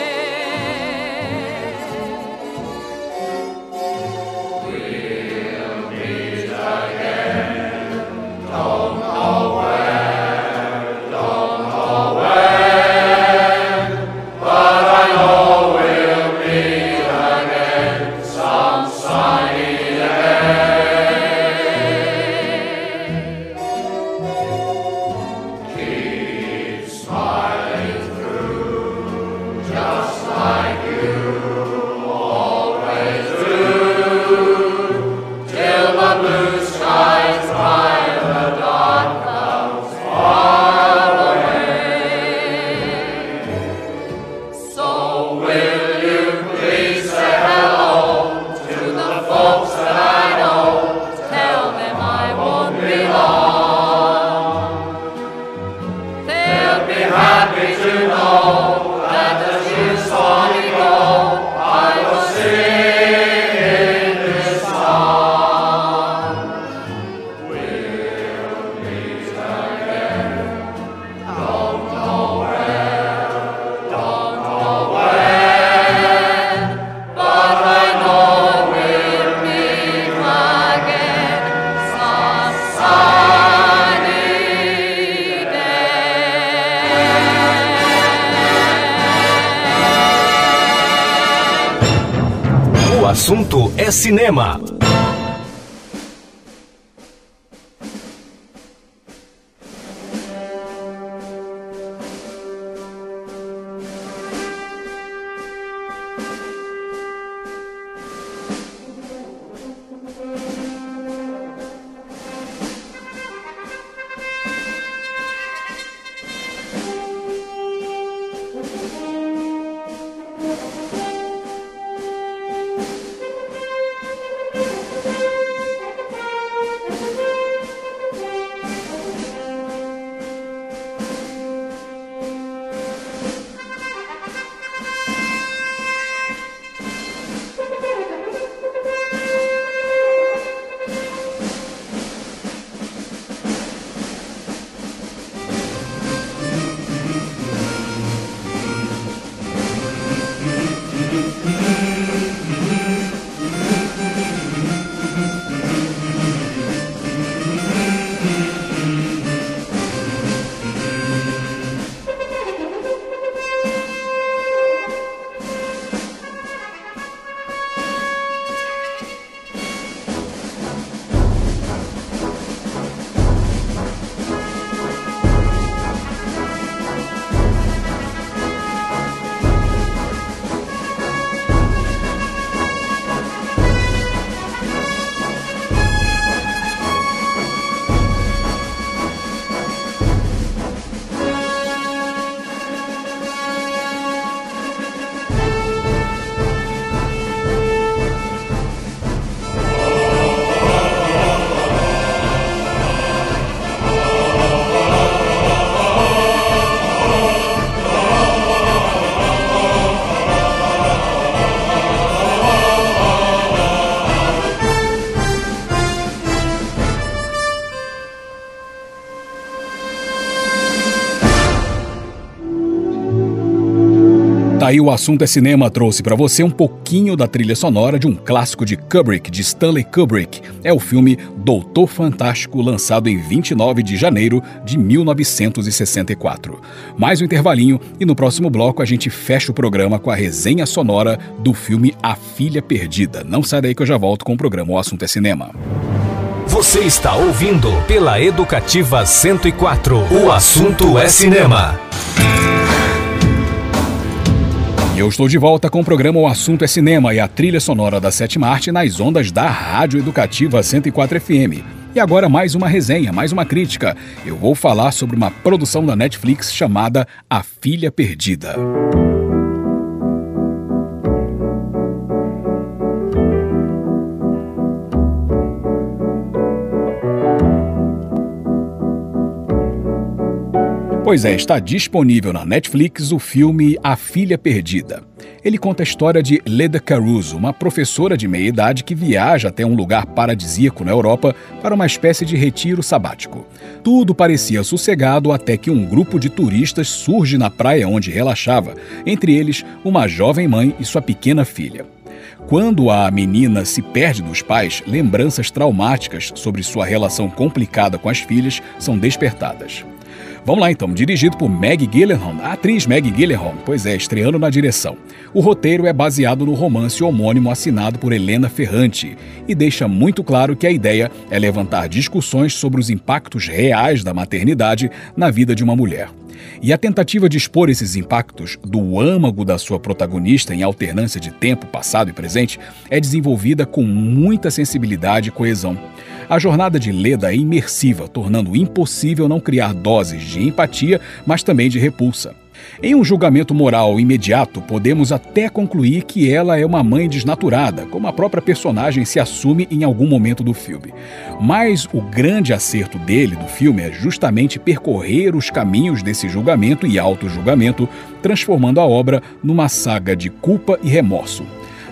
Speaker 3: Assunto cinema.
Speaker 1: Aí o assunto é cinema trouxe para você um pouquinho da trilha sonora de um clássico de Kubrick, de Stanley Kubrick. É o filme Doutor Fantástico, lançado em 29 de janeiro de 1964. Mais um intervalinho e no próximo bloco a gente fecha o programa com a resenha sonora do filme A Filha Perdida. Não sai daí que eu já volto com o programa O Assunto é Cinema.
Speaker 3: Você está ouvindo pela Educativa 104. O assunto é cinema.
Speaker 1: Eu estou de volta com o programa O Assunto é Cinema e a trilha sonora da sétima arte nas ondas da Rádio Educativa 104 FM. E agora mais uma resenha, mais uma crítica. Eu vou falar sobre uma produção da Netflix chamada A Filha Perdida. Pois é, está disponível na Netflix o filme A Filha Perdida. Ele conta a história de Leda Caruso, uma professora de meia idade que viaja até um lugar paradisíaco na Europa para uma espécie de retiro sabático. Tudo parecia sossegado até que um grupo de turistas surge na praia onde relaxava, entre eles uma jovem mãe e sua pequena filha. Quando a menina se perde dos pais, lembranças traumáticas sobre sua relação complicada com as filhas são despertadas. Vamos lá então, dirigido por Meg Gyllenhaal, a atriz Meg Gyllenhaal, pois é, estreando na direção. O roteiro é baseado no romance homônimo assinado por Helena Ferrante e deixa muito claro que a ideia é levantar discussões sobre os impactos reais da maternidade na vida de uma mulher. E a tentativa de expor esses impactos do âmago da sua protagonista em alternância de tempo, passado e presente é desenvolvida com muita sensibilidade e coesão. A jornada de Leda é imersiva, tornando impossível não criar doses de empatia, mas também de repulsa. Em um julgamento moral imediato, podemos até concluir que ela é uma mãe desnaturada, como a própria personagem se assume em algum momento do filme. Mas o grande acerto dele, do filme, é justamente percorrer os caminhos desse julgamento e auto-julgamento, transformando a obra numa saga de culpa e remorso.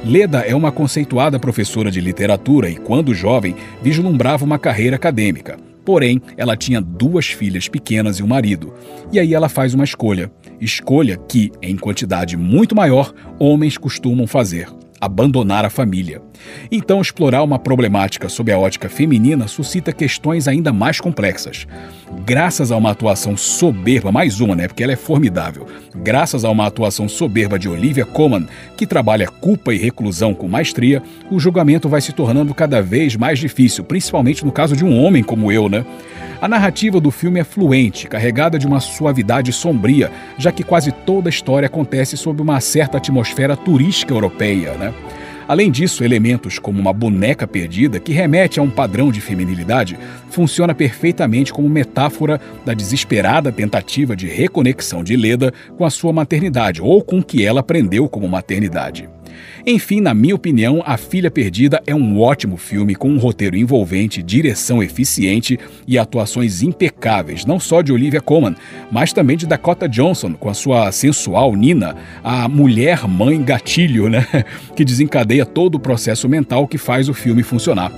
Speaker 1: Leda é uma conceituada professora de literatura e, quando jovem, vislumbrava uma carreira acadêmica. Porém, ela tinha duas filhas pequenas e um marido. E aí ela faz uma escolha. Escolha que, em quantidade muito maior, homens costumam fazer. abandonar a família. Então, explorar uma problemática sob a ótica feminina suscita questões ainda mais complexas. Graças a uma atuação soberba, mais uma, né? Porque ela é formidável. Graças a uma atuação soberba de Olivia Colman, que trabalha culpa e reclusão com maestria, o julgamento vai se tornando cada vez mais difícil, principalmente no caso de um homem como eu, né? A narrativa do filme é fluente, carregada de uma suavidade sombria, já que quase toda a história acontece sob uma certa atmosfera turística europeia, né? Além disso, elementos como uma boneca perdida, que remete a um padrão de feminilidade, funciona perfeitamente como metáfora da desesperada tentativa de reconexão de Leda com a sua maternidade ou com o que ela aprendeu como maternidade. Enfim, na minha opinião, A Filha Perdida é um ótimo filme com um roteiro envolvente, direção eficiente e atuações impecáveis, não só de Olivia Colman, mas também de Dakota Johnson, com a sua sensual Nina, a mulher mãe gatilho, né? (laughs) que desencadeia todo o processo mental que faz o filme funcionar.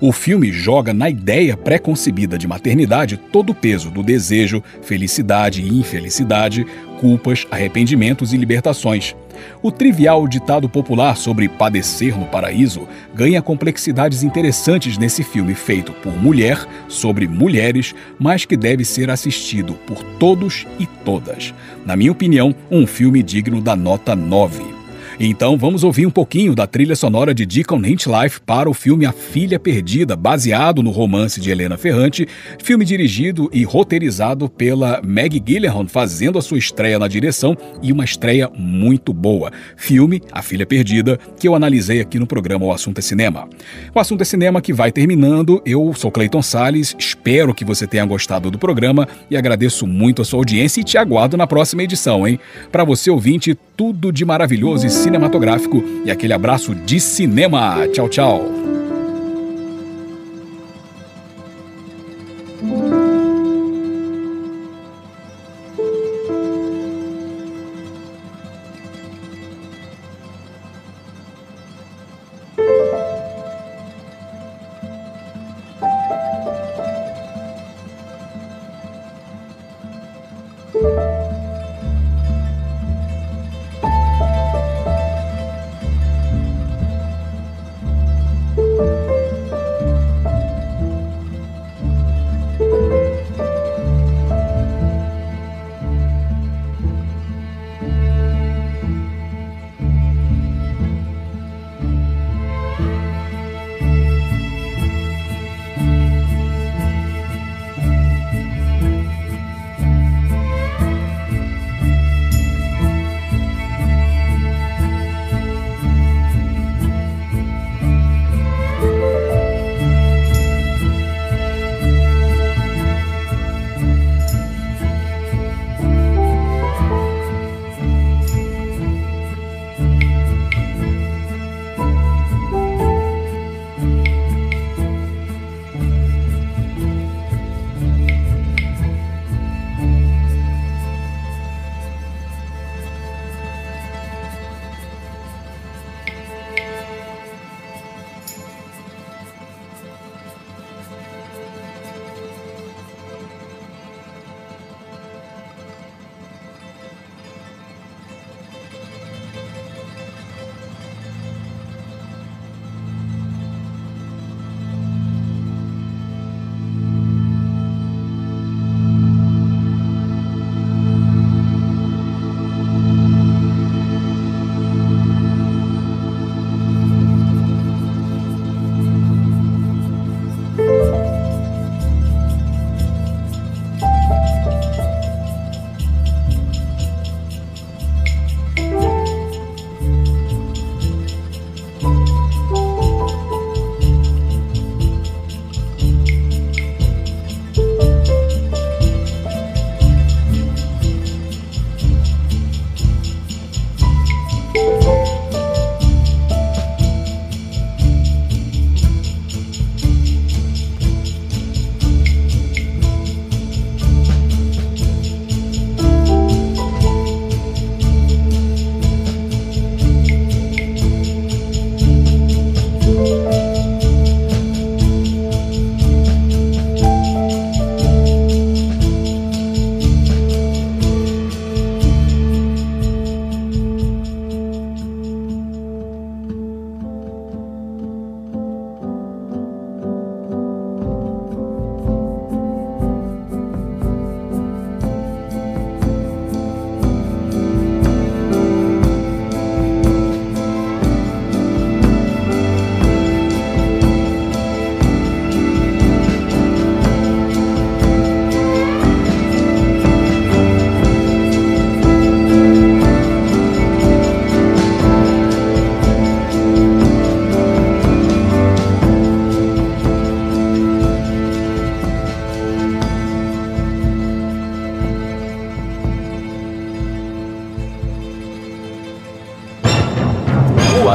Speaker 1: O filme joga na ideia pré-concebida de maternidade todo o peso do desejo, felicidade e infelicidade, culpas, arrependimentos e libertações. O trivial ditado popular sobre padecer no paraíso ganha complexidades interessantes nesse filme feito por mulher sobre mulheres, mas que deve ser assistido por todos e todas. Na minha opinião, um filme digno da nota 9. Então vamos ouvir um pouquinho da trilha sonora de Deacon Hinchlife para o filme A Filha Perdida, baseado no romance de Helena Ferrante, filme dirigido e roteirizado pela Meg Gyllenhaal, fazendo a sua estreia na direção e uma estreia muito boa. Filme A Filha Perdida, que eu analisei aqui no programa O Assunto é Cinema. O Assunto é Cinema que vai terminando. Eu sou Clayton Sales, espero que você tenha gostado do programa e agradeço muito a sua audiência e te aguardo na próxima edição, hein? Para você ouvinte, tudo de maravilhoso e cinematográfico e aquele abraço de cinema. Tchau, tchau.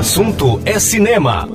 Speaker 6: Assunto é cinema.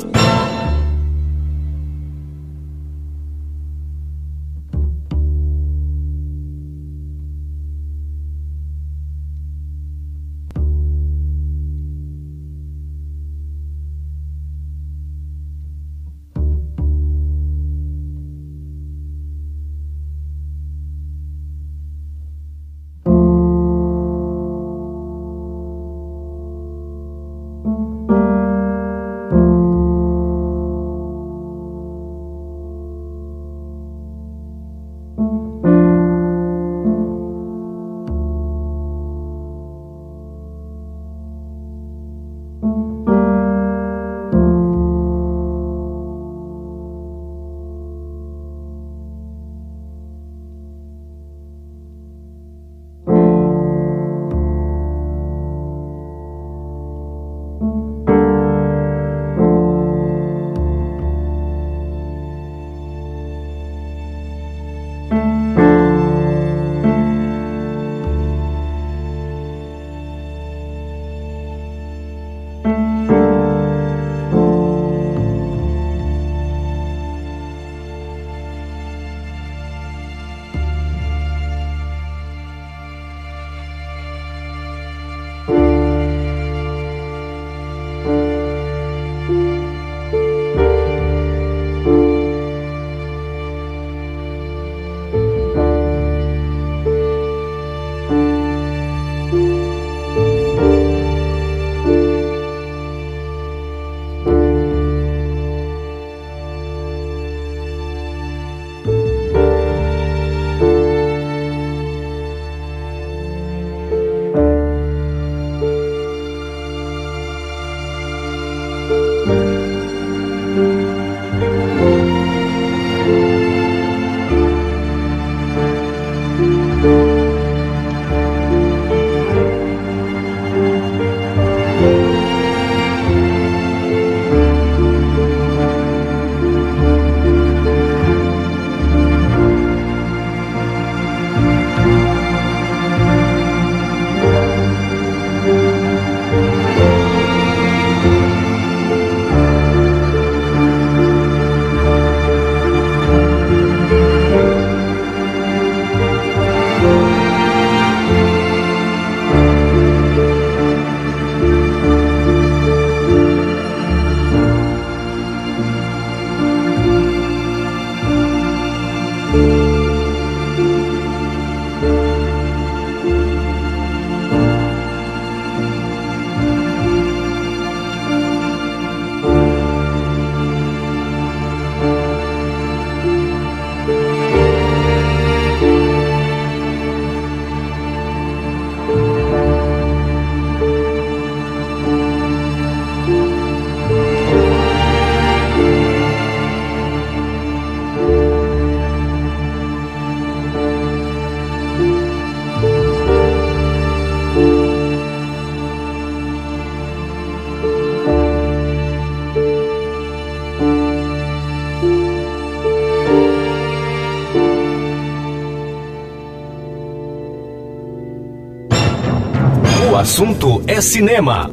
Speaker 6: É cinema.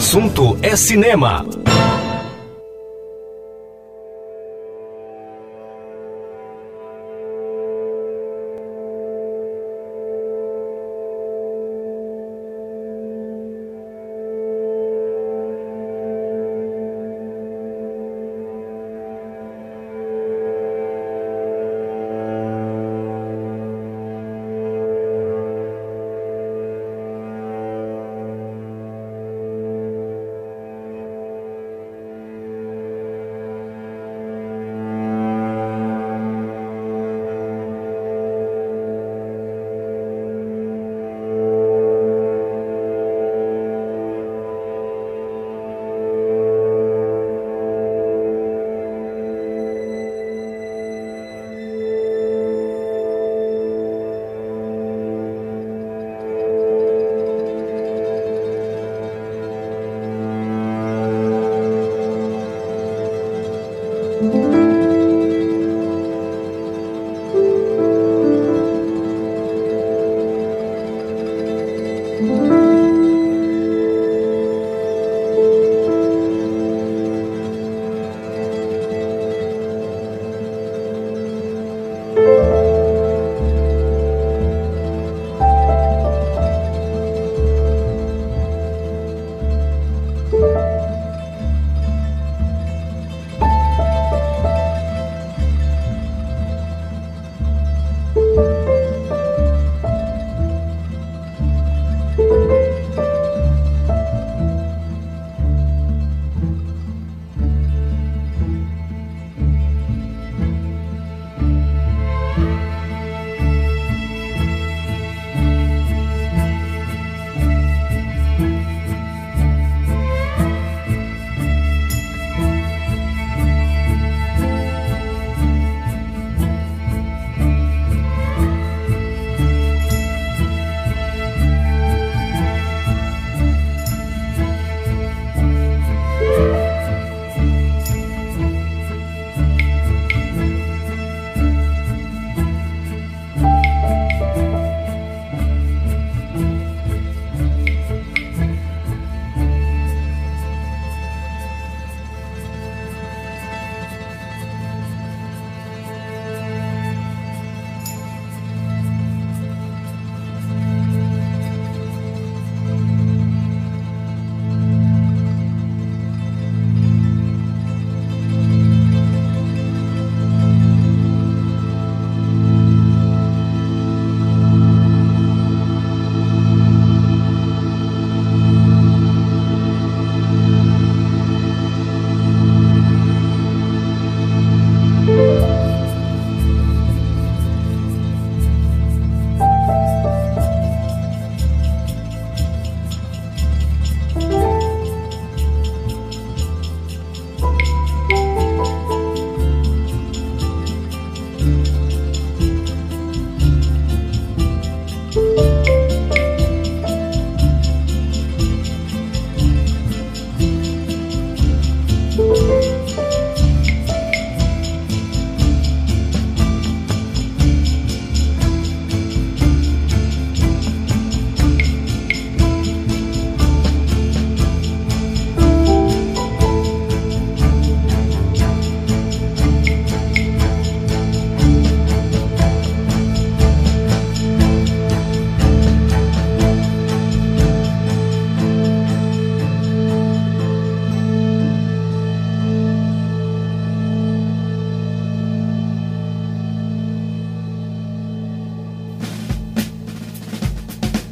Speaker 6: Assunto é cinema.